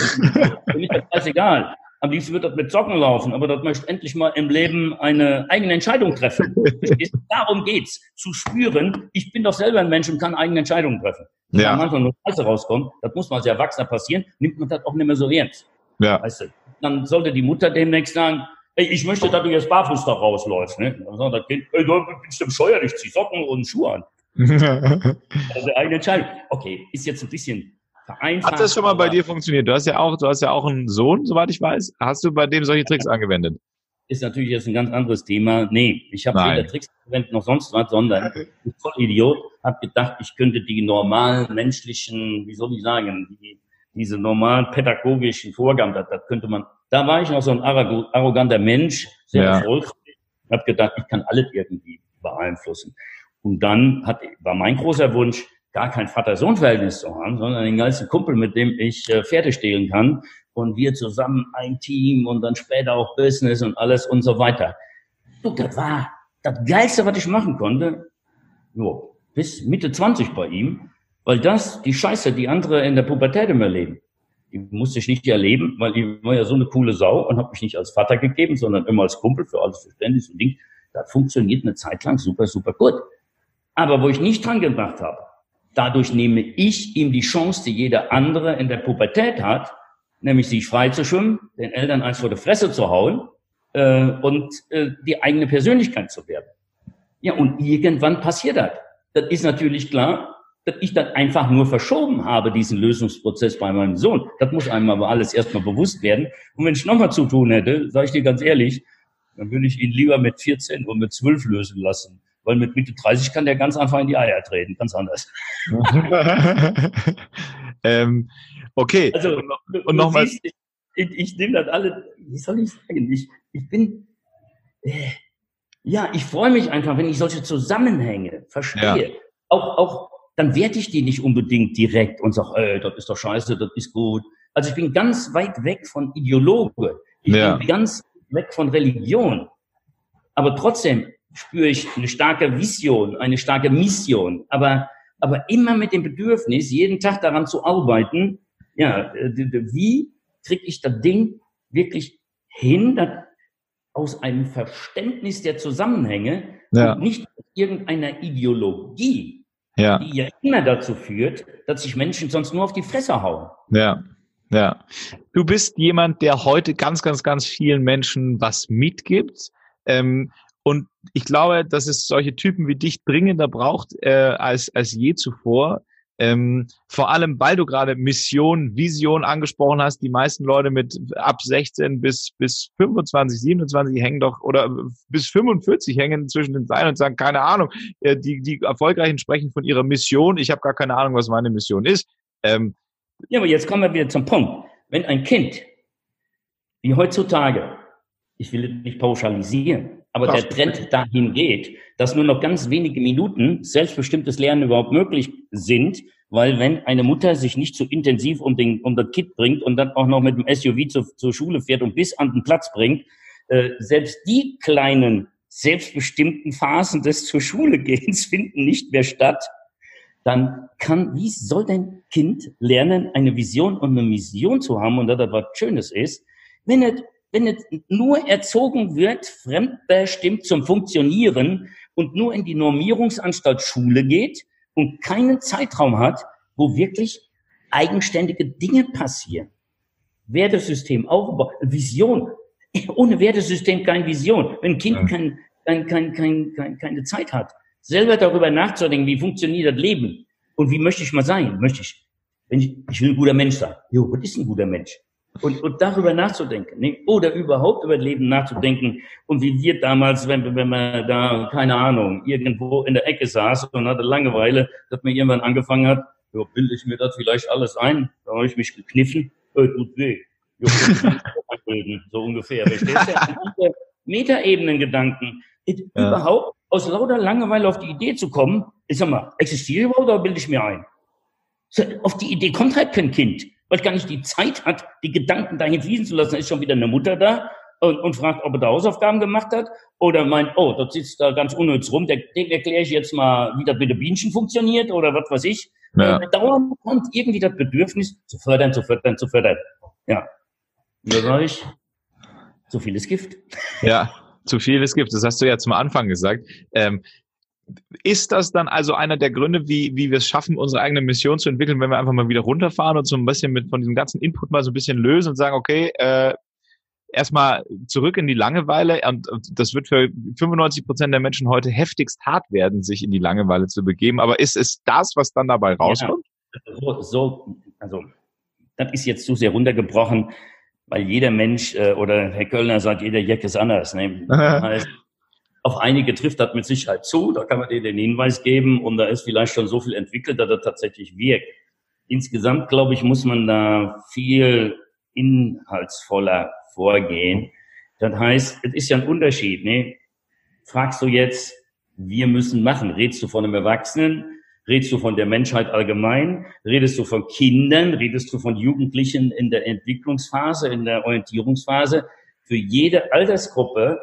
Bin ich das scheißegal. Am liebsten wird das mit Socken laufen, aber das möchte endlich mal im Leben eine eigene Entscheidung treffen. Darum geht's, zu spüren, ich bin doch selber ein Mensch und kann eigene Entscheidungen treffen. Wenn ja. am Anfang nur Scheiße rauskommt, das muss man als Erwachsener passieren, nimmt man das auch nicht mehr so ernst. Ja. Weißt du? Dann sollte die Mutter demnächst sagen, ey, ich möchte, dass du jetzt barfuß da rausläufst. Ne? Dann sagt das Kind, ey, du bist im Scheuer, ich zieh Socken und Schuhe an. also eigene Entscheidung. Okay, ist jetzt ein bisschen vereinfacht. Hat das schon mal bei dir funktioniert? Du hast ja auch, du hast ja auch einen Sohn, soweit ich weiß. Hast du bei dem solche Tricks angewendet? Ist natürlich jetzt ein ganz anderes Thema. Nee, ich habe weder Tricks angewendet noch sonst was, sondern ich voll Idiot, habe gedacht, ich könnte die normalen menschlichen, wie soll ich sagen, die diese normalen pädagogischen Vorgaben, das, das könnte man, da war ich noch so ein arroganter Mensch, sehr ja. erfolgreich, habe gedacht, ich kann alles irgendwie beeinflussen. Und dann hat, war mein großer Wunsch, gar kein Vater-Sohn-Verhältnis zu haben, sondern den geilsten Kumpel, mit dem ich äh, Pferde stehlen kann und wir zusammen ein Team und dann später auch Business und alles und so weiter. Du, das war das Geilste, was ich machen konnte, jo, bis Mitte 20 bei ihm, weil das die Scheiße, die andere in der Pubertät immer leben, die musste ich nicht erleben, weil ich war ja so eine coole Sau und habe mich nicht als Vater gegeben, sondern immer als Kumpel für alles Verständnis und Ding. Das funktioniert eine Zeit lang super, super gut. Aber wo ich nicht dran gedacht habe, dadurch nehme ich ihm die Chance, die jeder andere in der Pubertät hat, nämlich sich frei zu schwimmen, den Eltern eins vor der Fresse zu hauen äh, und äh, die eigene Persönlichkeit zu werden. Ja, und irgendwann passiert das. Das ist natürlich klar, dass ich das einfach nur verschoben habe, diesen Lösungsprozess bei meinem Sohn. Das muss einem aber alles erstmal bewusst werden. Und wenn ich nochmal zu tun hätte, sage ich dir ganz ehrlich, dann würde ich ihn lieber mit 14 und mit 12 lösen lassen. Weil mit Mitte 30 kann der ganz einfach in die Eier treten, ganz anders. ähm, Okay. Also, und nochmal. Ich, ich, ich nehme das alle, wie soll ich sagen? Ich, ich bin, äh, ja, ich freue mich einfach, wenn ich solche Zusammenhänge verstehe. Ja. Auch, auch, dann werte ich die nicht unbedingt direkt und sage, ey, das ist doch scheiße, das ist gut. Also ich bin ganz weit weg von Ideologe. Ich ja. bin ganz weg von Religion. Aber trotzdem spüre ich eine starke Vision, eine starke Mission. Aber, aber immer mit dem Bedürfnis, jeden Tag daran zu arbeiten, ja, äh, wie kriege ich das Ding wirklich hin, dass aus einem Verständnis der Zusammenhänge ja. und nicht irgendeiner Ideologie, ja. die ja immer dazu führt, dass sich Menschen sonst nur auf die Fresse hauen. Ja. Ja, du bist jemand, der heute ganz, ganz, ganz vielen Menschen was mitgibt. Ähm, und ich glaube, dass es solche Typen wie dich dringender braucht äh, als, als je zuvor, ähm, vor allem, weil du gerade Mission, Vision angesprochen hast, die meisten Leute mit ab 16 bis, bis 25, 27 hängen doch oder bis 45 hängen zwischen den Seilen und sagen, keine Ahnung, äh, die, die Erfolgreichen sprechen von ihrer Mission. Ich habe gar keine Ahnung, was meine Mission ist. Ähm, ja, aber jetzt kommen wir wieder zum Punkt. Wenn ein Kind, wie heutzutage, ich will nicht pauschalisieren, aber der Trend dahin geht, dass nur noch ganz wenige Minuten selbstbestimmtes Lernen überhaupt möglich sind, weil wenn eine Mutter sich nicht so intensiv um, den, um das Kind bringt und dann auch noch mit dem SUV zu, zur Schule fährt und bis an den Platz bringt, äh, selbst die kleinen selbstbestimmten Phasen des zur Schule gehens finden nicht mehr statt, dann kann, wie soll dein Kind lernen, eine Vision und eine Mission zu haben und dass das was Schönes ist, wenn es wenn es nur erzogen wird, fremdbestimmt zum Funktionieren und nur in die Normierungsanstalt Schule geht und keinen Zeitraum hat, wo wirklich eigenständige Dinge passieren. Wertesystem, Aufbau, Vision. Ohne Wertesystem keine Vision. Wenn ein Kind ja. kein, kein, kein, kein, kein, keine Zeit hat, selber darüber nachzudenken, wie funktioniert das Leben und wie möchte ich mal sein, möchte ich, wenn ich, ich will ein guter Mensch sein. Jo, was ist ein guter Mensch? Und, und darüber nachzudenken ne? oder überhaupt über das Leben nachzudenken und wie wir damals, wenn, wenn man da, keine Ahnung, irgendwo in der Ecke saß und hatte Langeweile, dass man irgendwann angefangen hat, ja, bilde ich mir das vielleicht alles ein, da habe ich mich gekniffen, äh, tut weh. So ungefähr. Verstehst du? Metaebenen-Gedanken. Ja. Überhaupt aus lauter Langeweile auf die Idee zu kommen, ich sag mal, existiere ich überhaupt oder bilde ich mir ein? Auf die Idee kommt halt kein Kind weil gar nicht die Zeit hat, die Gedanken dahin fließen zu lassen. Da ist schon wieder eine Mutter da und, und fragt, ob er da Hausaufgaben gemacht hat oder meint, oh, dort sitzt da ganz unnütz rum, der, dem erkläre ich jetzt mal, wie das mit den Bienchen funktioniert oder was weiß ich. Ja. Dauernd kommt irgendwie das Bedürfnis zu fördern, zu fördern, zu fördern. Ja. Und da sage ich, zu viel ist Gift. Ja, zu viel ist Gift. Das hast du ja zum Anfang gesagt. Ähm, ist das dann also einer der Gründe, wie, wie wir es schaffen, unsere eigene Mission zu entwickeln, wenn wir einfach mal wieder runterfahren und so ein bisschen mit von diesem ganzen Input mal so ein bisschen lösen und sagen, okay, äh, erstmal zurück in die Langeweile und, das wird für 95 Prozent der Menschen heute heftigst hart werden, sich in die Langeweile zu begeben. Aber ist es das, was dann dabei rauskommt? Ja, so, so, also das ist jetzt zu sehr runtergebrochen, weil jeder Mensch äh, oder Herr Kölner sagt, jeder Jack ist anders. Ne? auf einige trifft das mit Sicherheit zu, da kann man dir den Hinweis geben und da ist vielleicht schon so viel entwickelt, dass das tatsächlich wirkt. insgesamt, glaube ich, muss man da viel inhaltsvoller vorgehen. Das heißt, es ist ja ein Unterschied. Ne? Fragst du jetzt, wir müssen machen, redest du von einem Erwachsenen, redest du von der Menschheit allgemein, redest du von Kindern, redest du von Jugendlichen in der Entwicklungsphase, in der Orientierungsphase. Für jede Altersgruppe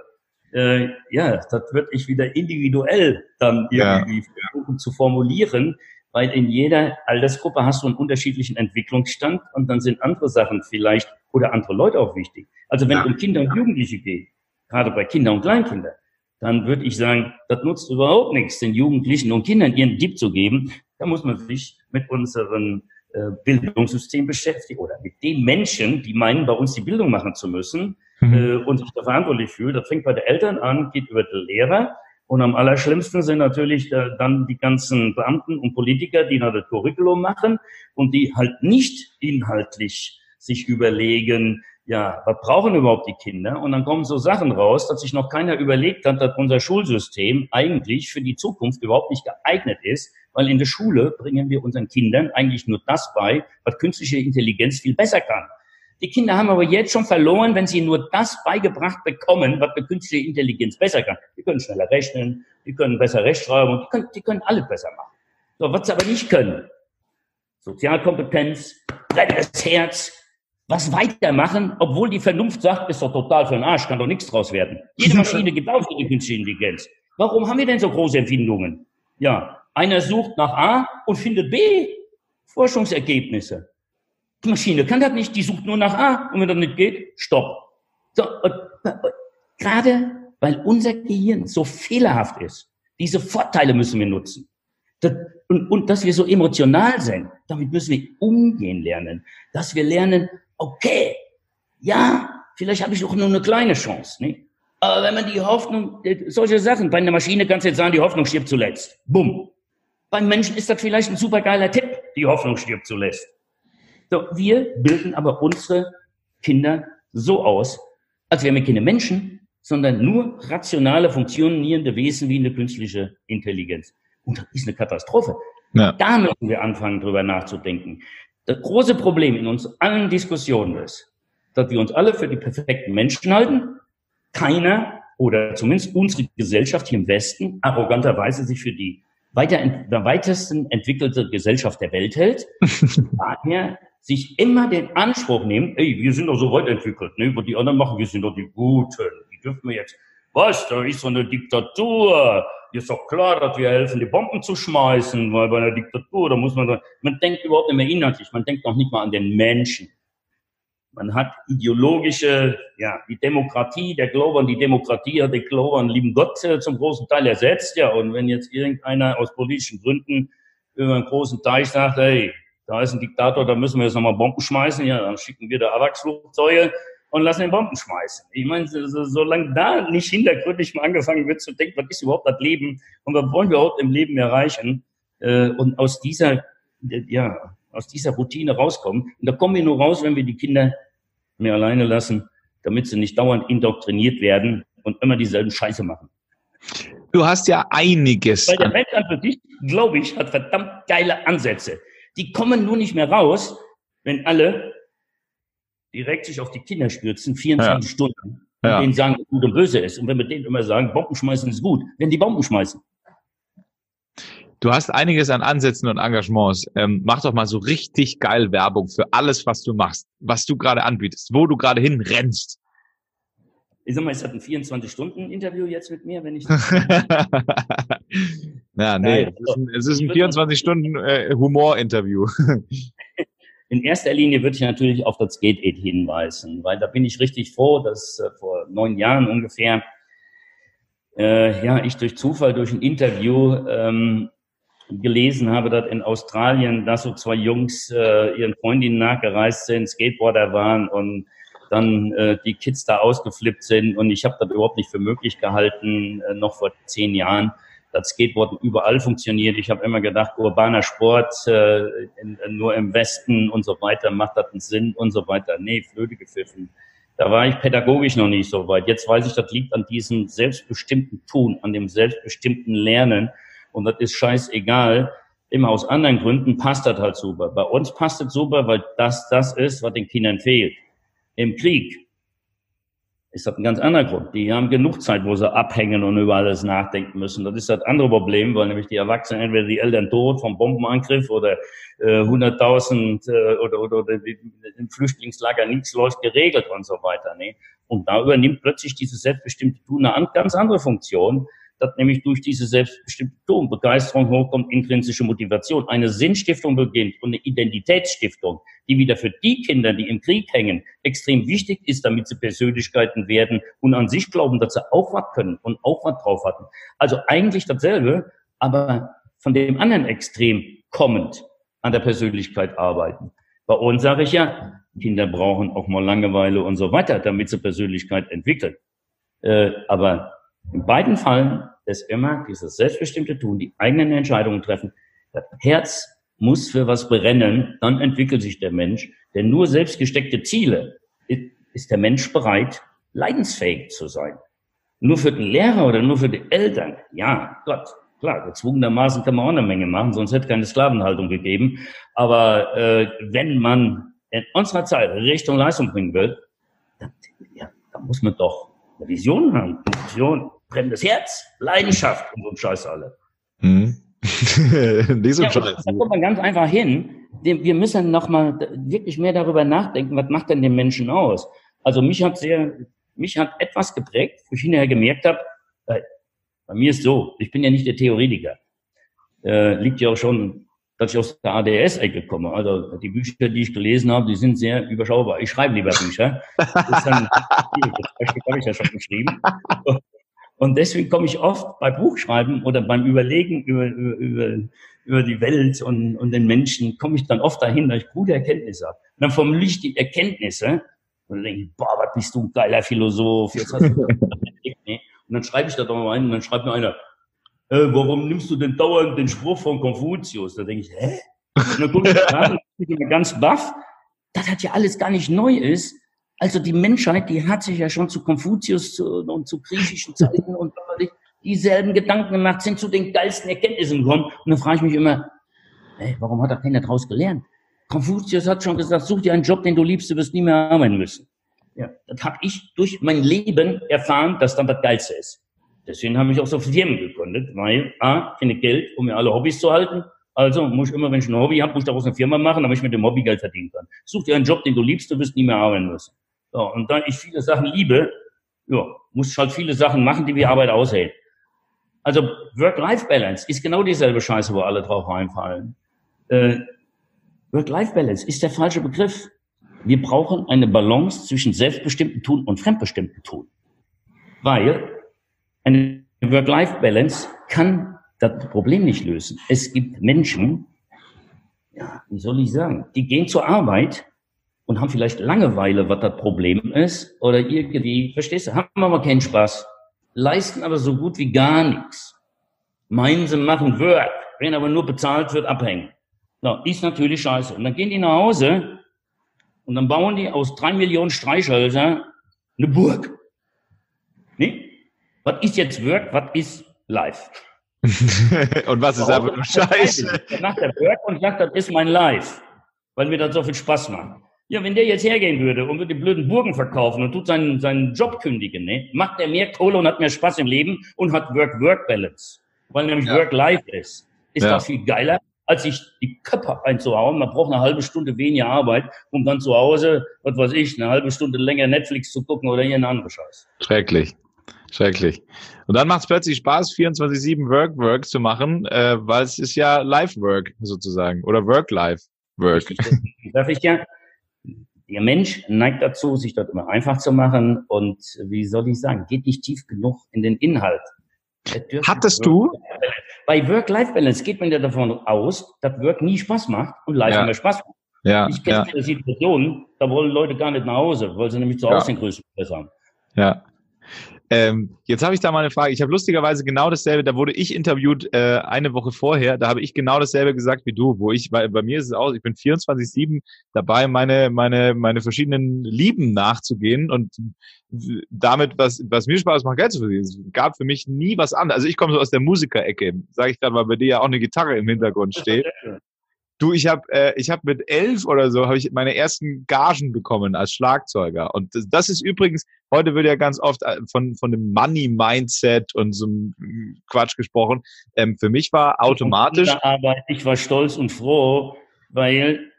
äh, ja, das wird ich wieder individuell dann irgendwie ja. versuchen zu formulieren, weil in jeder Altersgruppe hast du einen unterschiedlichen Entwicklungsstand und dann sind andere Sachen vielleicht oder andere Leute auch wichtig. Also wenn ja. es um Kinder und Jugendliche geht, gerade bei Kindern und Kleinkinder, dann würde ich sagen, das nutzt überhaupt nichts, den Jugendlichen und Kindern ihren Tipp zu geben. Da muss man sich mit unserem äh, Bildungssystem beschäftigen oder mit den Menschen, die meinen, bei uns die Bildung machen zu müssen mhm. äh, und sich da verantwortlich fühlen. Das fängt bei den Eltern an, geht über die Lehrer. Und am allerschlimmsten sind natürlich äh, dann die ganzen Beamten und Politiker, die noch das Curriculum machen und die halt nicht inhaltlich sich überlegen, ja, was brauchen überhaupt die Kinder? Und dann kommen so Sachen raus, dass sich noch keiner überlegt hat, dass unser Schulsystem eigentlich für die Zukunft überhaupt nicht geeignet ist, weil in der Schule bringen wir unseren Kindern eigentlich nur das bei, was künstliche Intelligenz viel besser kann. Die Kinder haben aber jetzt schon verloren, wenn sie nur das beigebracht bekommen, was die künstliche Intelligenz besser kann. Die können schneller rechnen, die können besser rechtschreiben, die können, die können alles besser machen. So, was sie aber nicht können, Sozialkompetenz, das Herz, was weitermachen, obwohl die Vernunft sagt, ist doch total für den Arsch, kann doch nichts draus werden. Jede Maschine gibt auch die künstliche Intelligenz. Warum haben wir denn so große Empfindungen? Ja, einer sucht nach A und findet B. Forschungsergebnisse. Die Maschine kann das nicht, die sucht nur nach A und wenn das nicht geht, stopp. So, und, und, gerade weil unser Gehirn so fehlerhaft ist, diese Vorteile müssen wir nutzen. Das, und, und dass wir so emotional sind, damit müssen wir umgehen lernen. Dass wir lernen, okay, ja, vielleicht habe ich auch nur eine kleine Chance. Ne? Aber wenn man die Hoffnung, äh, solche Sachen, bei einer Maschine kannst du jetzt sagen, die Hoffnung stirbt zuletzt. Bumm. Beim Menschen ist das vielleicht ein supergeiler Tipp, die Hoffnung stirbt zuletzt. So, wir bilden aber unsere Kinder so aus, als wären wir keine Menschen, sondern nur rationale, funktionierende Wesen wie eine künstliche Intelligenz. Und das ist eine Katastrophe. Ja. Da müssen wir anfangen, drüber nachzudenken. Das große Problem in uns allen Diskussionen ist, dass wir uns alle für die perfekten Menschen halten. Keiner oder zumindest unsere Gesellschaft hier im Westen arroganterweise sich für die weiter, weitesten entwickelte Gesellschaft der Welt hält. Daher sich immer den Anspruch nehmen, ey, wir sind doch so weit entwickelt, ne? Was die anderen machen, wir sind doch die Guten. Die dürfen wir jetzt, was, da ist so eine Diktatur. Ist doch klar, dass wir helfen, die Bomben zu schmeißen, weil bei einer Diktatur, da muss man, man denkt überhaupt nicht mehr inhaltlich, man denkt noch nicht mal an den Menschen. Man hat ideologische, ja, die Demokratie, der Glaube die Demokratie hat den Glaube lieben Gott äh, zum großen Teil ersetzt, ja. Und wenn jetzt irgendeiner aus politischen Gründen über einen großen Teich sagt, hey, da ist ein Diktator, da müssen wir jetzt nochmal Bomben schmeißen, ja, dann schicken wir da AWACS-Flugzeuge und lassen den Bomben schmeißen. Ich meine, so, solange da nicht hintergründig mal angefangen wird zu denken, was ist überhaupt das Leben und was wollen wir überhaupt im Leben erreichen äh, und aus dieser, ja, aus dieser Routine rauskommen. Und da kommen wir nur raus, wenn wir die Kinder mehr alleine lassen, damit sie nicht dauernd indoktriniert werden und immer dieselben Scheiße machen. Du hast ja einiges. Weil der Mensch an für dich, glaube ich, hat verdammt geile Ansätze. Die kommen nur nicht mehr raus, wenn alle direkt sich auf die Kinder stürzen, 24 ja. Stunden, und ja. denen sagen, was gut und böse ist. Und wenn wir denen immer sagen, Bomben schmeißen ist gut, wenn die Bomben schmeißen. Du hast einiges an Ansätzen und Engagements. Ähm, mach doch mal so richtig geil Werbung für alles, was du machst, was du gerade anbietest, wo du gerade hinrennst. Ich sag mal, es hat ein 24-Stunden-Interview jetzt mit mir, wenn ich. ja, nee, es ist ein, ein 24-Stunden-Humor-Interview. In erster Linie würde ich natürlich auf das Skate-Aid hinweisen, weil da bin ich richtig froh, dass äh, vor neun Jahren ungefähr, äh, ja, ich durch Zufall, durch ein Interview ähm, gelesen habe, dass in Australien, da so zwei Jungs äh, ihren Freundinnen nachgereist sind, Skateboarder waren und dann äh, die Kids da ausgeflippt sind. Und ich habe das überhaupt nicht für möglich gehalten, äh, noch vor zehn Jahren. dass Skateboarden überall funktioniert. Ich habe immer gedacht, urbaner Sport, äh, in, nur im Westen und so weiter, macht das einen Sinn und so weiter. Nee, Flöte gepfiffen. Da war ich pädagogisch noch nicht so weit. Jetzt weiß ich, das liegt an diesem selbstbestimmten Tun, an dem selbstbestimmten Lernen. Und das ist scheißegal, Immer aus anderen Gründen passt das halt super. Bei uns passt es super, weil das das ist, was den Kindern fehlt. Im Krieg ist das ein ganz anderer Grund. Die haben genug Zeit, wo sie abhängen und über alles nachdenken müssen. Das ist das andere Problem, weil nämlich die Erwachsenen entweder die Eltern tot vom Bombenangriff oder äh, 100.000 äh, oder, oder, oder im Flüchtlingslager nichts läuft geregelt und so weiter. Ne? Und da übernimmt plötzlich dieses selbstbestimmte Tun eine ganz andere Funktion, dass nämlich durch diese selbstbestimmte Tun Begeisterung hochkommt, intrinsische Motivation, eine Sinnstiftung beginnt und eine Identitätsstiftung, die wieder für die Kinder, die im Krieg hängen, extrem wichtig ist, damit sie Persönlichkeiten werden und an sich glauben, dass sie auch was können und auch was drauf hatten. Also eigentlich dasselbe, aber von dem anderen Extrem kommend an der Persönlichkeit arbeiten. Bei uns sage ich ja, Kinder brauchen auch mal Langeweile und so weiter, damit sie Persönlichkeit entwickeln. Äh, aber in beiden Fällen ist immer dieses selbstbestimmte Tun, die eigenen Entscheidungen treffen. Das Herz muss für was brennen, dann entwickelt sich der Mensch. Denn nur selbstgesteckte Ziele ist der Mensch bereit, leidensfähig zu sein. Nur für den Lehrer oder nur für die Eltern, ja, Gott, klar, gezwungenermaßen kann man auch eine Menge machen, sonst hätte keine Sklavenhaltung gegeben. Aber äh, wenn man in unserer Zeit Richtung Leistung bringen will, dann, ja, dann muss man doch eine Vision haben. Eine Vision, brennendes Herz, Leidenschaft und so ein Scheiß alle. Hm. Nicht so ja, Scheiß. Da kommt man ganz einfach hin. Wir müssen noch mal wirklich mehr darüber nachdenken, was macht denn den Menschen aus? Also mich hat sehr, mich hat etwas geprägt, wo ich hinterher gemerkt habe, äh, bei mir ist so, ich bin ja nicht der Theoretiker. Äh, liegt ja auch schon, dass ich aus der ADS-Ecke komme. Also die Bücher, die ich gelesen habe, die sind sehr überschaubar. Ich schreibe lieber Bücher. Das, ist dann, das habe ich ja schon geschrieben. Und deswegen komme ich oft bei Buchschreiben oder beim Überlegen über, über, über die Welt und, und den Menschen, komme ich dann oft dahin, dass ich gute Erkenntnisse habe. Und dann formuliere ich die Erkenntnisse und dann denke ich, boah, was bist du ein geiler Philosoph. Jetzt hast du und dann schreibe ich da doch mal ein und dann schreibt mir einer, äh, warum nimmst du denn dauernd den Spruch von Konfuzius? Da denke ich, hä? Und dann gucke ich und bin ganz baff, dass das ja alles gar nicht neu ist, also die Menschheit, die hat sich ja schon zu Konfuzius und zu griechischen Zeiten und dieselben Gedanken gemacht, sind zu den geilsten Erkenntnissen gekommen. Und dann frage ich mich immer, ey, warum hat da keiner draus gelernt? Konfuzius hat schon gesagt, such dir einen Job, den du liebst, du wirst nie mehr arbeiten müssen. Ja, das habe ich durch mein Leben erfahren, dass dann das Geilste ist. Deswegen habe ich auch so Firmen gegründet, weil A, finde Geld, um mir alle Hobbys zu halten. Also muss ich immer, wenn ich ein Hobby habe, muss ich daraus eine Firma machen, damit ich mit dem Hobby Geld verdienen kann. Such dir einen Job, den du liebst, du wirst nie mehr arbeiten müssen. So, und da ich viele Sachen liebe, ja, muss ich halt viele Sachen machen, die wie Arbeit aussehen. Also Work-Life-Balance ist genau dieselbe Scheiße, wo alle drauf reinfallen. Äh, Work-Life-Balance ist der falsche Begriff. Wir brauchen eine Balance zwischen selbstbestimmten Tun und fremdbestimmten Tun. Weil eine Work-Life-Balance kann das Problem nicht lösen. Es gibt Menschen, ja, wie soll ich sagen, die gehen zur Arbeit und haben vielleicht Langeweile, was das Problem ist, oder irgendwie, verstehst du, haben aber keinen Spaß, leisten aber so gut wie gar nichts. Meinen sie machen Work, wenn aber nur bezahlt wird, abhängen. Na, ist natürlich scheiße. Und dann gehen die nach Hause und dann bauen die aus drei Millionen Streichhölzer eine Burg. Nee? Was ist jetzt Work, was ist Life? und was ist aber nur Scheiße? Dann macht der Work und sagt, das ist mein Life, weil mir das so viel Spaß macht. Ja, wenn der jetzt hergehen würde und würde die blöden Burgen verkaufen und tut seinen, seinen Job kündigen, ne, macht er mehr Kohle und hat mehr Spaß im Leben und hat Work-Work-Balance. Weil nämlich ja. Work-Life ist. Ist ja. doch viel geiler, als sich die Köpfe einzuhauen. Man braucht eine halbe Stunde weniger Arbeit, um dann zu Hause, was weiß ich, eine halbe Stunde länger Netflix zu gucken oder irgendeinen anderen Scheiß. Schrecklich. Schrecklich. Und dann macht es plötzlich Spaß, 24-7 Work-Work zu machen, äh, weil es ist ja Life-Work sozusagen oder Work-Life-Work. Darf ich ja, der Mensch neigt dazu, sich dort immer einfach zu machen und wie soll ich sagen, geht nicht tief genug in den Inhalt. Hattest du? Bei Work-Life-Balance geht man ja davon aus, dass Work nie Spaß macht und Life ja. immer Spaß macht. Ja, ich kenne ja. Situationen, da wollen Leute gar nicht nach Hause, weil sie nämlich zu Hause ja. den größten Stress haben. Ja. Ähm, jetzt habe ich da mal eine Frage. Ich habe lustigerweise genau dasselbe, da wurde ich interviewt äh, eine Woche vorher, da habe ich genau dasselbe gesagt wie du, wo ich, weil bei mir ist es auch, ich bin 24-7 dabei, meine, meine, meine verschiedenen Lieben nachzugehen und damit, was, was mir Spaß macht, Geld zu verdienen. Es gab für mich nie was anderes. Also ich komme so aus der Musikerecke, sage ich gerade, weil bei dir ja auch eine Gitarre im Hintergrund steht. Du, ich habe äh, ich hab mit elf oder so habe ich meine ersten Gagen bekommen als Schlagzeuger. Und das, das ist übrigens, heute wird ja ganz oft äh, von, von dem Money-Mindset und so einem Quatsch gesprochen. Ähm, für mich war automatisch. Arbeit, ich war stolz und froh, weil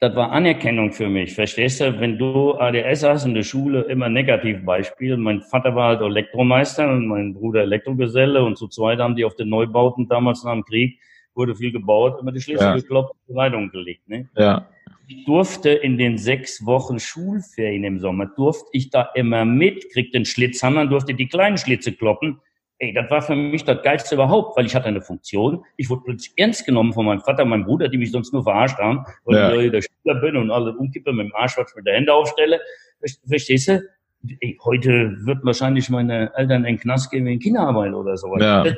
das war Anerkennung für mich. Verstehst du, wenn du ADS hast in der Schule, immer Negativbeispiel. Mein Vater war halt Elektromeister und mein Bruder Elektrogeselle und zu zweit haben die auf den Neubauten damals nach dem Krieg wurde viel gebaut, immer die Schlüssel ja. geklopft und Leitung gelegt. Ne? Ja. Ich durfte in den sechs Wochen Schulferien im Sommer, durfte ich da immer mit, kriegte den Schlitzhammer, durfte die kleinen Schlitze kloppen. Ey, das war für mich das Geilste überhaupt, weil ich hatte eine Funktion. Ich wurde plötzlich ernst genommen von meinem Vater meinem Bruder, die mich sonst nur verarscht haben, weil ja. ich der Schüler bin und alle umkippe mit dem Arschwatsch mit der Hände aufstelle. Verstehst du? Ey, heute wird wahrscheinlich meine Eltern in den Knast gehen wegen Kinderarbeit oder sowas. Ja. Da,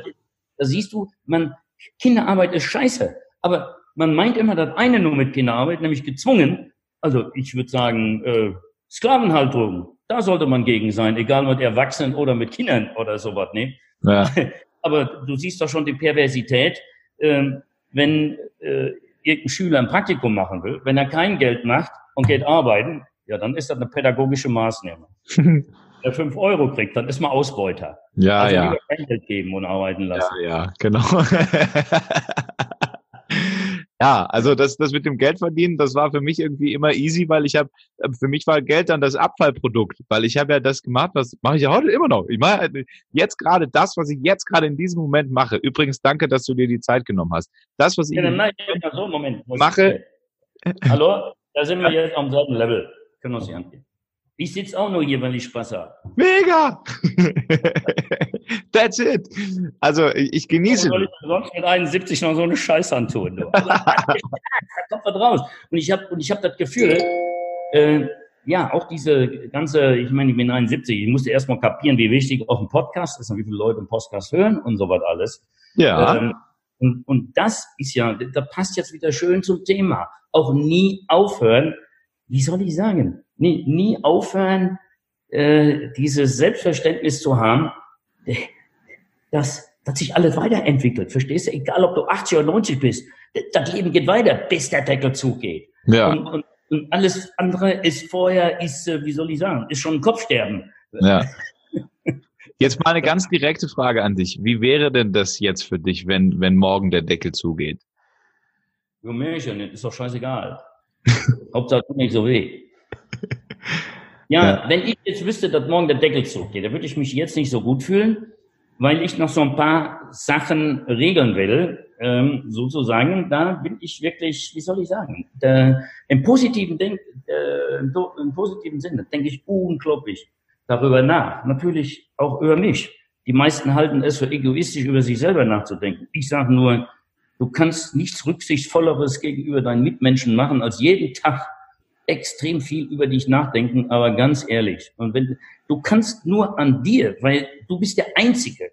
da siehst du, man, Kinderarbeit ist scheiße. Aber man meint immer das eine nur mit Kinderarbeit, nämlich gezwungen. Also ich würde sagen, äh, Sklavenhaltung, da sollte man gegen sein, egal mit Erwachsenen oder mit Kindern oder sowas. Ne? Ja. Aber du siehst doch schon die Perversität, äh, wenn äh, irgendein Schüler ein Praktikum machen will, wenn er kein Geld macht und geht arbeiten, ja, dann ist das eine pädagogische Maßnahme. der fünf Euro kriegt, dann ist man Ausbeuter. Ja, also ja. Geld geben und arbeiten lassen. Ja, ja, genau. ja, also das, das mit dem Geld verdienen, das war für mich irgendwie immer easy, weil ich habe, für mich war Geld dann das Abfallprodukt, weil ich habe ja das gemacht, was mache ich ja heute immer noch. Ich mache jetzt gerade das, was ich jetzt gerade in diesem Moment mache. Übrigens, danke, dass du dir die Zeit genommen hast. Das, was ich ja, nein, so, Moment, mache. Hallo, da sind wir jetzt am selben Level. Können wir uns nicht angehen. Ich sitze auch nur hier, weil ich Spaß habe. Mega! That's it. Also ich, genieße. Warum soll ich sonst mit 71 noch so eine Scheiße antun? Du? da kommt was raus. Und ich habe und ich habe das Gefühl, äh, ja, auch diese ganze, ich meine, ich bin 71, ich musste erstmal kapieren, wie wichtig auch ein Podcast ist und wie viele Leute einen Podcast hören und so was alles. Ja. Ähm, und, und das ist ja, da passt jetzt wieder schön zum Thema. Auch nie aufhören, wie soll ich sagen, nie, nie aufhören, äh, dieses Selbstverständnis zu haben, dass, dass sich alles weiterentwickelt. Verstehst du? Egal, ob du 80 oder 90 bist, das Leben geht weiter, bis der Deckel zugeht. Ja. Und, und, und alles andere ist vorher, ist, äh, wie soll ich sagen, ist schon ein Kopfsterben. Ja. Jetzt mal eine ganz direkte Frage an dich. Wie wäre denn das jetzt für dich, wenn, wenn morgen der Deckel zugeht? Ja, Märchen, ist doch scheißegal. Hauptsache nicht so weh. Ja, ja, wenn ich jetzt wüsste, dass morgen der Deckel zugeht, dann würde ich mich jetzt nicht so gut fühlen, weil ich noch so ein paar Sachen regeln will, ähm, sozusagen. Da bin ich wirklich, wie soll ich sagen, der, im positiven Denk, äh, im positiven Sinne denke ich unglaublich darüber nach. Natürlich auch über mich. Die meisten halten es für egoistisch, über sich selber nachzudenken. Ich sage nur, Du kannst nichts Rücksichtsvolleres gegenüber deinen Mitmenschen machen, als jeden Tag extrem viel über dich nachdenken, aber ganz ehrlich. Und wenn du kannst nur an dir, weil du bist der Einzige,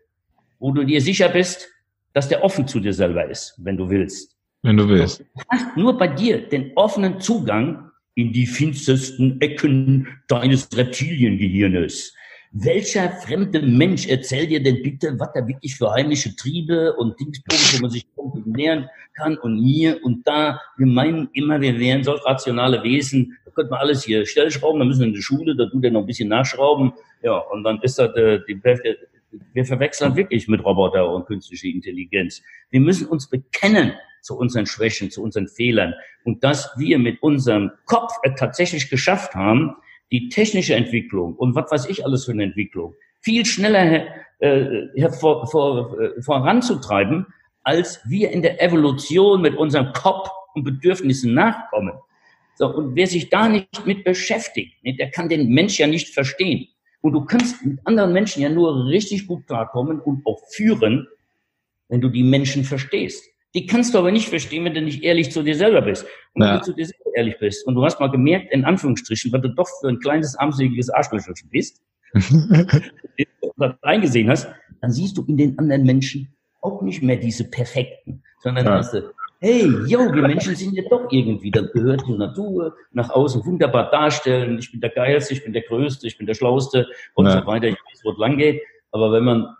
wo du dir sicher bist, dass der offen zu dir selber ist, wenn du willst. Wenn du willst. Du hast nur bei dir den offenen Zugang in die finstersten Ecken deines Reptiliengehirnes. Welcher fremde Mensch erzählt dir denn bitte, was da wirklich für heimliche Triebe und Dingsbums, wo man sich nähern kann und hier und da. Wir meinen immer, wir wären solch rationale Wesen. Da könnte man alles hier stellschrauben, dann müssen wir in die Schule, da tut er noch ein bisschen nachschrauben. Ja, und dann ist das äh, die, wir verwechseln wirklich mit Roboter und künstliche Intelligenz. Wir müssen uns bekennen zu unseren Schwächen, zu unseren Fehlern. Und dass wir mit unserem Kopf tatsächlich geschafft haben, die technische Entwicklung und was weiß ich alles für eine Entwicklung viel schneller äh, vor, vor, äh, voranzutreiben, als wir in der Evolution mit unserem Kopf und Bedürfnissen nachkommen. So, und wer sich da nicht mit beschäftigt, ne, der kann den Mensch ja nicht verstehen. Und du kannst mit anderen Menschen ja nur richtig gut klarkommen und auch führen, wenn du die Menschen verstehst. Die kannst du aber nicht verstehen, wenn du nicht ehrlich zu dir selber bist. Und ja. wenn du zu dir selber ehrlich bist und du hast mal gemerkt, in Anführungsstrichen, was du doch für ein kleines, armseliges Arschlöcher bist, das eingesehen hast, dann siehst du in den anderen Menschen auch nicht mehr diese perfekten, sondern ja. hast du, hey, yo, wir Menschen sind ja doch irgendwie, das gehört zur Natur, nach außen wunderbar darstellen, ich bin der Geilste, ich bin der Größte, ich bin der Schlauste und ja. so weiter, ich weiß, wo es lang geht. Aber wenn man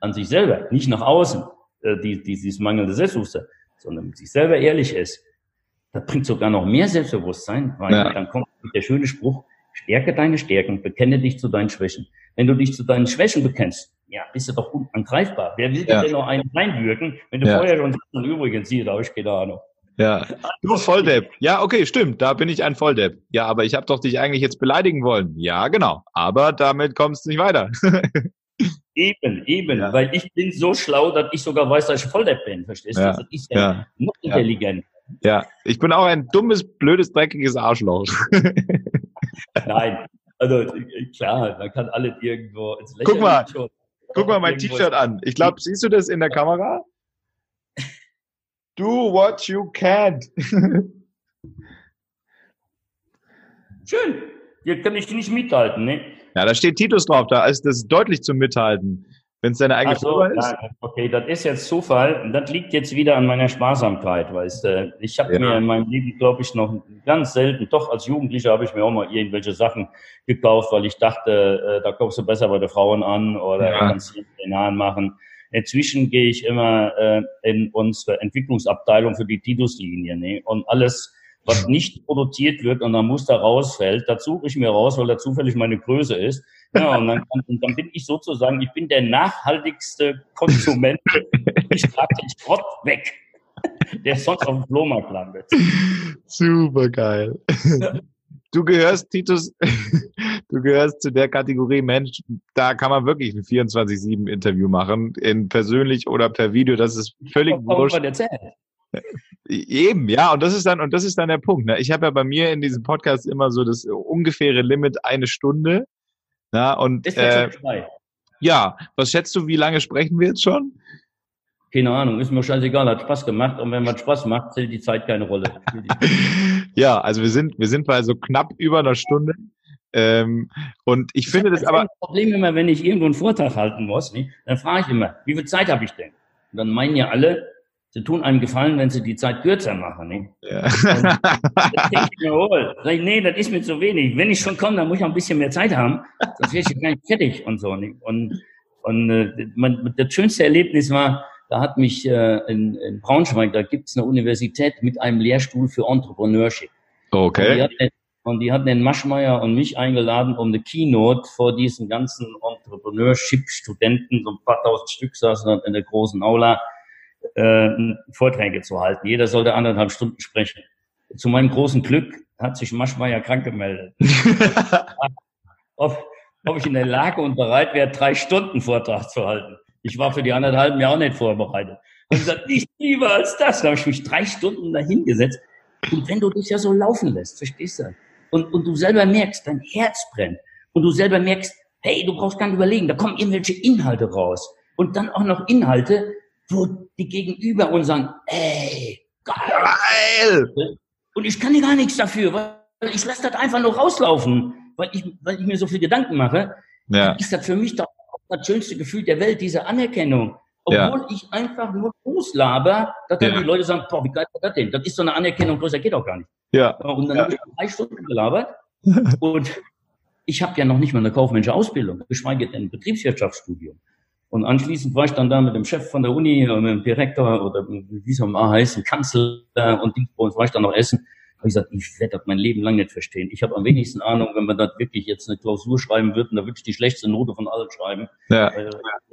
an sich selber, nicht nach außen, äh, die, die, dieses mangelnde Selbstbewusstsein, sondern mit sich selber ehrlich ist, das bringt sogar noch mehr Selbstbewusstsein, weil ja. dann kommt der schöne Spruch, stärke deine Stärken, bekenne dich zu deinen Schwächen. Wenn du dich zu deinen Schwächen bekennst, ja, bist du doch unangreifbar. Wer will ja. dir denn noch einen reinwürgen, wenn du ja. vorher schon sagst, übrigens, hier, da habe ich keine Ahnung. Ja, du Volldepp. Ja, okay, stimmt, da bin ich ein Volldepp. Ja, aber ich habe doch dich eigentlich jetzt beleidigen wollen. Ja, genau. Aber damit kommst du nicht weiter. eben, eben, ja. weil ich bin so schlau, dass ich sogar weiß, dass ich Volldepp bin, verstehst du? Ja. Das ist ja, noch intelligent. Ja, ich bin auch ein dummes, blödes, dreckiges Arschloch. Nein, also klar, man kann alle irgendwo ins Lächeln Guck mal, schon. guck mal mein T-Shirt an. Ich glaube, siehst du das in der Kamera? Do what you can. Schön. Hier kann ich nicht mithalten, ne? Ja, da steht Titus drauf, da ist das deutlich zum Mithalten. Wenn es deine eigene so, Firma ist? Ja, okay, das ist jetzt Zufall. Das liegt jetzt wieder an meiner Sparsamkeit, weißt du. Ich habe ja. mir in meinem Leben, glaube ich, noch ganz selten, doch als Jugendlicher habe ich mir auch mal irgendwelche Sachen gekauft, weil ich dachte, äh, da kommst du besser bei den Frauen an oder ja. kannst du den Haaren machen. Inzwischen gehe ich immer äh, in unsere Entwicklungsabteilung für die Titus-Linie ne? und alles was nicht produziert wird und dann Muster rausfällt, da suche ich mir raus, weil da zufällig meine Größe ist. Ja, und dann, und dann bin ich sozusagen, ich bin der nachhaltigste Konsument. ich trage den Schrott weg, der sonst auf dem Flohmarkt landet. Super geil. Du gehörst, Titus, du gehörst zu der Kategorie Mensch, da kann man wirklich ein 24-7-Interview machen, in persönlich oder per Video, das ist völlig wurscht. Eben, ja, und das ist dann, und das ist dann der Punkt. Ne? Ich habe ja bei mir in diesem Podcast immer so das ungefähre Limit eine Stunde. Na, und ist äh, ja, was schätzt du, wie lange sprechen wir jetzt schon? Keine Ahnung, ist mir scheißegal, hat Spaß gemacht und wenn man Spaß macht, zählt die Zeit keine Rolle. ja, also wir sind, wir sind bei so knapp über einer Stunde. Ähm, und ich, ich finde das aber. Das Problem immer, wenn ich irgendwo einen Vortrag halten muss, ne, dann frage ich immer, wie viel Zeit habe ich denn? Und dann meinen ja alle, Sie tun einem Gefallen, wenn Sie die Zeit kürzer machen. Ne? Ja. das denke ich mir wohl. Sag ich, nee, das ist mir zu wenig. Wenn ich schon komme, dann muss ich auch ein bisschen mehr Zeit haben. Sonst wäre ich gar nicht fertig und so. Ne? Und, und äh, man, das schönste Erlebnis war, da hat mich äh, in, in Braunschweig, da gibt's eine Universität mit einem Lehrstuhl für Entrepreneurship. Okay. Und die, hatten, und die hatten den Maschmeyer und mich eingeladen, um eine Keynote vor diesen ganzen Entrepreneurship-Studenten, so ein paar tausend Stück saßen in der großen Aula, äh, Vorträge zu halten. Jeder sollte anderthalb Stunden sprechen. Zu meinem großen Glück hat sich Maschmeyer krank gemeldet. ob, ob ich in der Lage und bereit wäre, drei Stunden Vortrag zu halten. Ich war für die anderthalb Jahre nicht vorbereitet. Und gesagt, nicht lieber als das. Da habe ich mich drei Stunden dahingesetzt. Und wenn du dich ja so laufen lässt, verstehst du? Und, und du selber merkst, dein Herz brennt. Und du selber merkst, hey, du brauchst gar nicht überlegen, da kommen irgendwelche Inhalte raus. Und dann auch noch Inhalte, wo die Gegenüber uns sagen, ey, geil. geil. Und ich kann dir gar nichts dafür, weil ich lasse das einfach nur rauslaufen, weil ich, weil ich mir so viel Gedanken mache. Ja. Ist das für mich doch das schönste Gefühl der Welt, diese Anerkennung. Obwohl ja. ich einfach nur loslaber, dass dann ja. die Leute sagen, boah, wie geil ist das denn? Das ist so eine Anerkennung, größer geht auch gar nicht. Ja. Und dann ja. habe ich drei Stunden gelabert und ich habe ja noch nicht mal eine kaufmännische Ausbildung, geschweige denn ein Betriebswirtschaftsstudium. Und anschließend war ich dann da mit dem Chef von der Uni, mit dem Direktor oder wie es auch mal heißt, Kanzler und Dienstbons, war ich dann noch essen. Habe ich gesagt, ich werde das mein Leben lang nicht verstehen. Ich habe am wenigsten Ahnung, wenn man das wirklich jetzt eine Klausur schreiben würde, da würde ich die schlechteste Note von allen schreiben. Ja. Weil,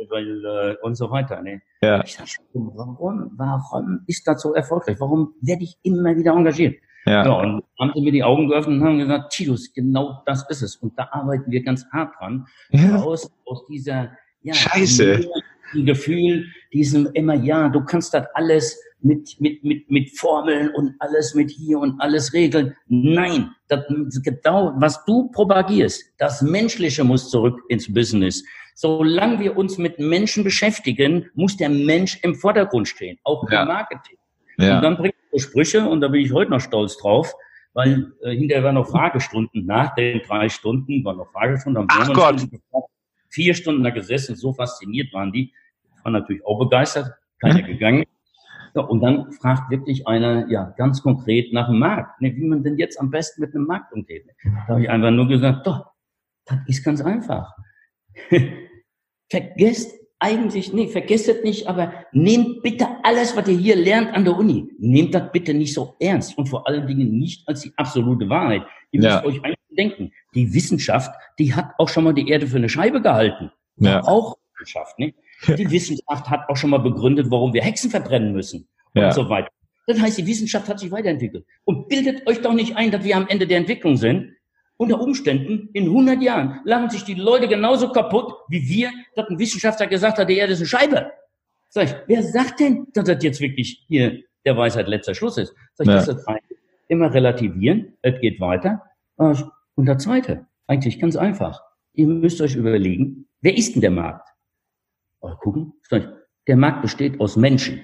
weil, äh, und so weiter. Ne? Ja. Ich dachte, warum, warum ist das so erfolgreich? Warum werde ich immer wieder engagiert? Ja. ja. und haben sie mir die Augen geöffnet und haben gesagt, Titus, genau das ist es. Und da arbeiten wir ganz hart dran. Ja. Aus, aus dieser ja, Scheiße. Ein Gefühl, diesem immer, ja, du kannst das alles mit, mit, mit, mit Formeln und alles mit hier und alles regeln. Nein, das, genau, was du propagierst, das Menschliche muss zurück ins Business. Solange wir uns mit Menschen beschäftigen, muss der Mensch im Vordergrund stehen, auch ja. im Marketing. Ja. Und dann bringt er Sprüche, und da bin ich heute noch stolz drauf, weil äh, hinterher waren noch Fragestunden, nach den drei Stunden waren noch Fragestunden. Ach Gott. Vier Stunden da gesessen, so fasziniert waren die. War natürlich auch begeistert, keiner hm? gegangen. Ja, und dann fragt wirklich einer, ja, ganz konkret nach dem Markt, ne, wie man denn jetzt am besten mit einem Markt umgeht. Da habe ich einfach nur gesagt, doch, das ist ganz einfach. Vergesst eigentlich, nee, vergesst es nicht, aber nehmt bitte alles, was ihr hier lernt an der Uni, nehmt das bitte nicht so ernst und vor allen Dingen nicht als die absolute Wahrheit. Ihr ja. müsst euch eigentlich denken, die Wissenschaft, die hat auch schon mal die Erde für eine Scheibe gehalten. Ja. Auch Wissenschaft, ne? Die Wissenschaft hat auch schon mal begründet, warum wir Hexen verbrennen müssen ja. und so weiter. Das heißt, die Wissenschaft hat sich weiterentwickelt. Und bildet euch doch nicht ein, dass wir am Ende der Entwicklung sind, unter Umständen in 100 Jahren lachen sich die Leute genauso kaputt, wie wir, dass ein Wissenschaftler gesagt hat, die Erde ist eine Scheibe. Sag ich, wer sagt denn, dass das jetzt wirklich hier der Weisheit letzter Schluss ist? Sag ich, ja. das ist immer relativieren, es geht weiter. Und der zweite, eigentlich ganz einfach. Ihr müsst euch überlegen, wer ist denn der Markt? Mal gucken, der Markt besteht aus Menschen.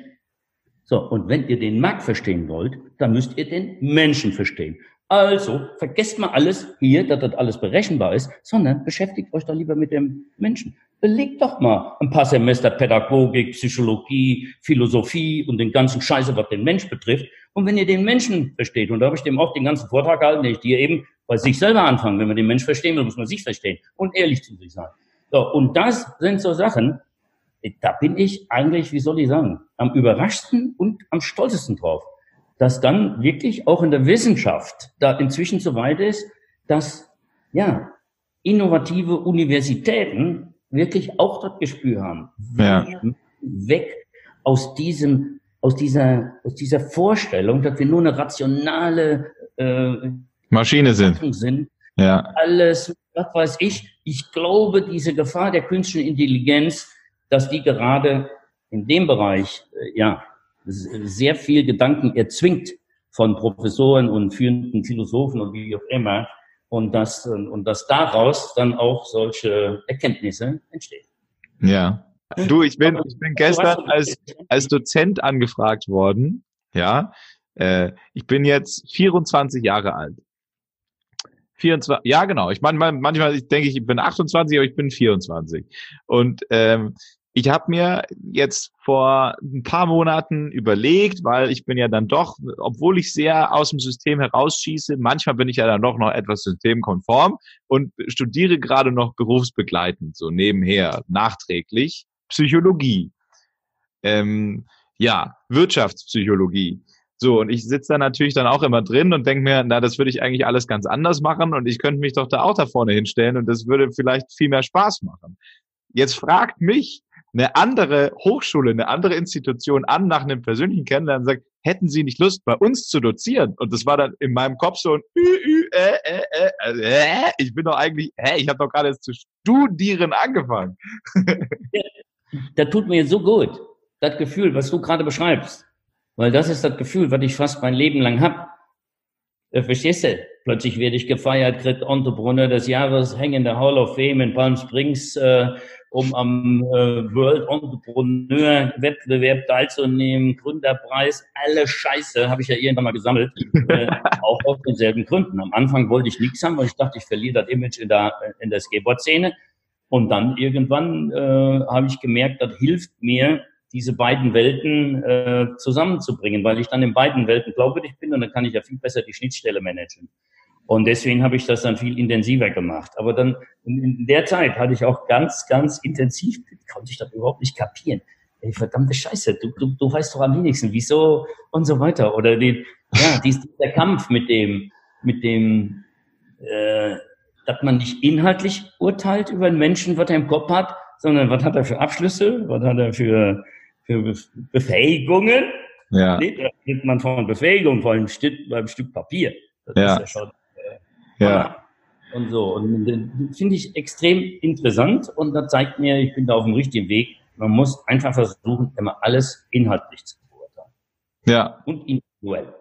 So, und wenn ihr den Markt verstehen wollt, dann müsst ihr den Menschen verstehen. Also vergesst mal alles hier, dass das alles berechenbar ist, sondern beschäftigt euch doch lieber mit dem Menschen. Belegt doch mal ein paar Semester Pädagogik, Psychologie, Philosophie und den ganzen Scheiße, was den Mensch betrifft. Und wenn ihr den Menschen versteht, und da habe ich dem auch den ganzen Vortrag gehalten, den ich dir eben bei sich selber anfangen. Wenn man den Mensch verstehen will, muss man sich verstehen und ehrlich zu sich sein. So, und das sind so Sachen, da bin ich eigentlich, wie soll ich sagen, am überraschsten und am stolzesten drauf dass dann wirklich auch in der Wissenschaft da inzwischen so weit ist, dass ja innovative Universitäten wirklich auch das Gespür haben. Ja. Weg aus diesem, aus dieser, aus dieser Vorstellung, dass wir nur eine rationale äh, Maschine sind. sind. Ja. Alles, was weiß ich. Ich glaube, diese Gefahr der künstlichen Intelligenz, dass die gerade in dem Bereich, äh, ja, sehr viel Gedanken erzwingt von Professoren und führenden Philosophen und wie auch immer. Und dass, und dass daraus dann auch solche Erkenntnisse entstehen. Ja. Du, ich bin, ich bin gestern als, als Dozent angefragt worden. Ja. Äh, ich bin jetzt 24 Jahre alt. 24, ja genau. Ich meine, manchmal denke ich, ich bin 28, aber ich bin 24. Und ähm, ich habe mir jetzt vor ein paar Monaten überlegt, weil ich bin ja dann doch, obwohl ich sehr aus dem System herausschieße, manchmal bin ich ja dann doch noch etwas systemkonform und studiere gerade noch berufsbegleitend, so nebenher, nachträglich, Psychologie. Ähm, ja, Wirtschaftspsychologie. So, und ich sitze da natürlich dann auch immer drin und denke mir, na, das würde ich eigentlich alles ganz anders machen und ich könnte mich doch da auch da vorne hinstellen und das würde vielleicht viel mehr Spaß machen. Jetzt fragt mich eine andere Hochschule, eine andere Institution an nach einem persönlichen Kennenlernen und sagt, hätten Sie nicht Lust, bei uns zu dozieren? Und das war dann in meinem Kopf so ein Ü, Ü, äh, äh, äh, äh, ich bin doch eigentlich, hä, ich habe doch gerade zu studieren angefangen. das tut mir so gut, das Gefühl, was du gerade beschreibst. Weil das ist das Gefühl, was ich fast mein Leben lang hab. Äh, verstehst du? Plötzlich werde ich gefeiert, kriegt Entrepreneur des Jahres, hänge in der Hall of Fame in Palm Springs, äh, um am äh, World Entrepreneur Wettbewerb teilzunehmen, Gründerpreis, alle Scheiße habe ich ja irgendwann mal gesammelt, äh, auch aus denselben Gründen. Am Anfang wollte ich nichts haben, weil ich dachte, ich verliere das Image in der, in der Skateboard-Szene. Und dann irgendwann äh, habe ich gemerkt, das hilft mir, diese beiden Welten äh, zusammenzubringen, weil ich dann in beiden Welten glaubwürdig bin und dann kann ich ja viel besser die Schnittstelle managen. Und deswegen habe ich das dann viel intensiver gemacht. Aber dann in, der Zeit hatte ich auch ganz, ganz intensiv, konnte ich das überhaupt nicht kapieren. Ey, verdammte Scheiße, du, du, du weißt doch am wenigsten, wieso und so weiter. Oder den, ja, dies, dieser Kampf mit dem, mit dem, äh, dass man nicht inhaltlich urteilt über einen Menschen, was er im Kopf hat, sondern was hat er für Abschlüsse, was hat er für, für Befähigungen. Ja. Nee, da redet man von Befähigung, vor allem Stück, beim Stück Papier. Das ja. ist ja schon ja. Und so. Und das finde ich extrem interessant und das zeigt mir, ich bin da auf dem richtigen Weg. Man muss einfach versuchen, immer alles inhaltlich zu beurteilen. Ja. Und individuell.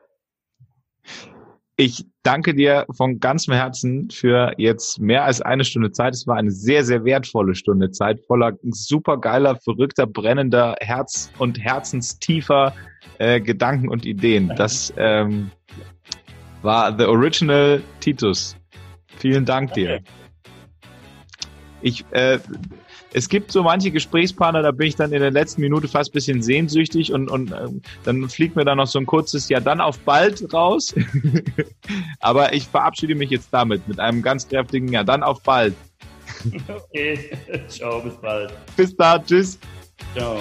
Ich danke dir von ganzem Herzen für jetzt mehr als eine Stunde Zeit. Es war eine sehr, sehr wertvolle Stunde Zeit, voller supergeiler, verrückter, brennender, Herz- und herzenstiefer äh, Gedanken und Ideen. Das ähm, war The Original Titus. Vielen Dank dir. Ich, äh, es gibt so manche Gesprächspartner, da bin ich dann in der letzten Minute fast ein bisschen sehnsüchtig und, und äh, dann fliegt mir dann noch so ein kurzes Ja dann auf bald raus. Aber ich verabschiede mich jetzt damit, mit einem ganz kräftigen Ja dann auf bald. Okay, ciao, bis bald. Bis da, tschüss. Ciao.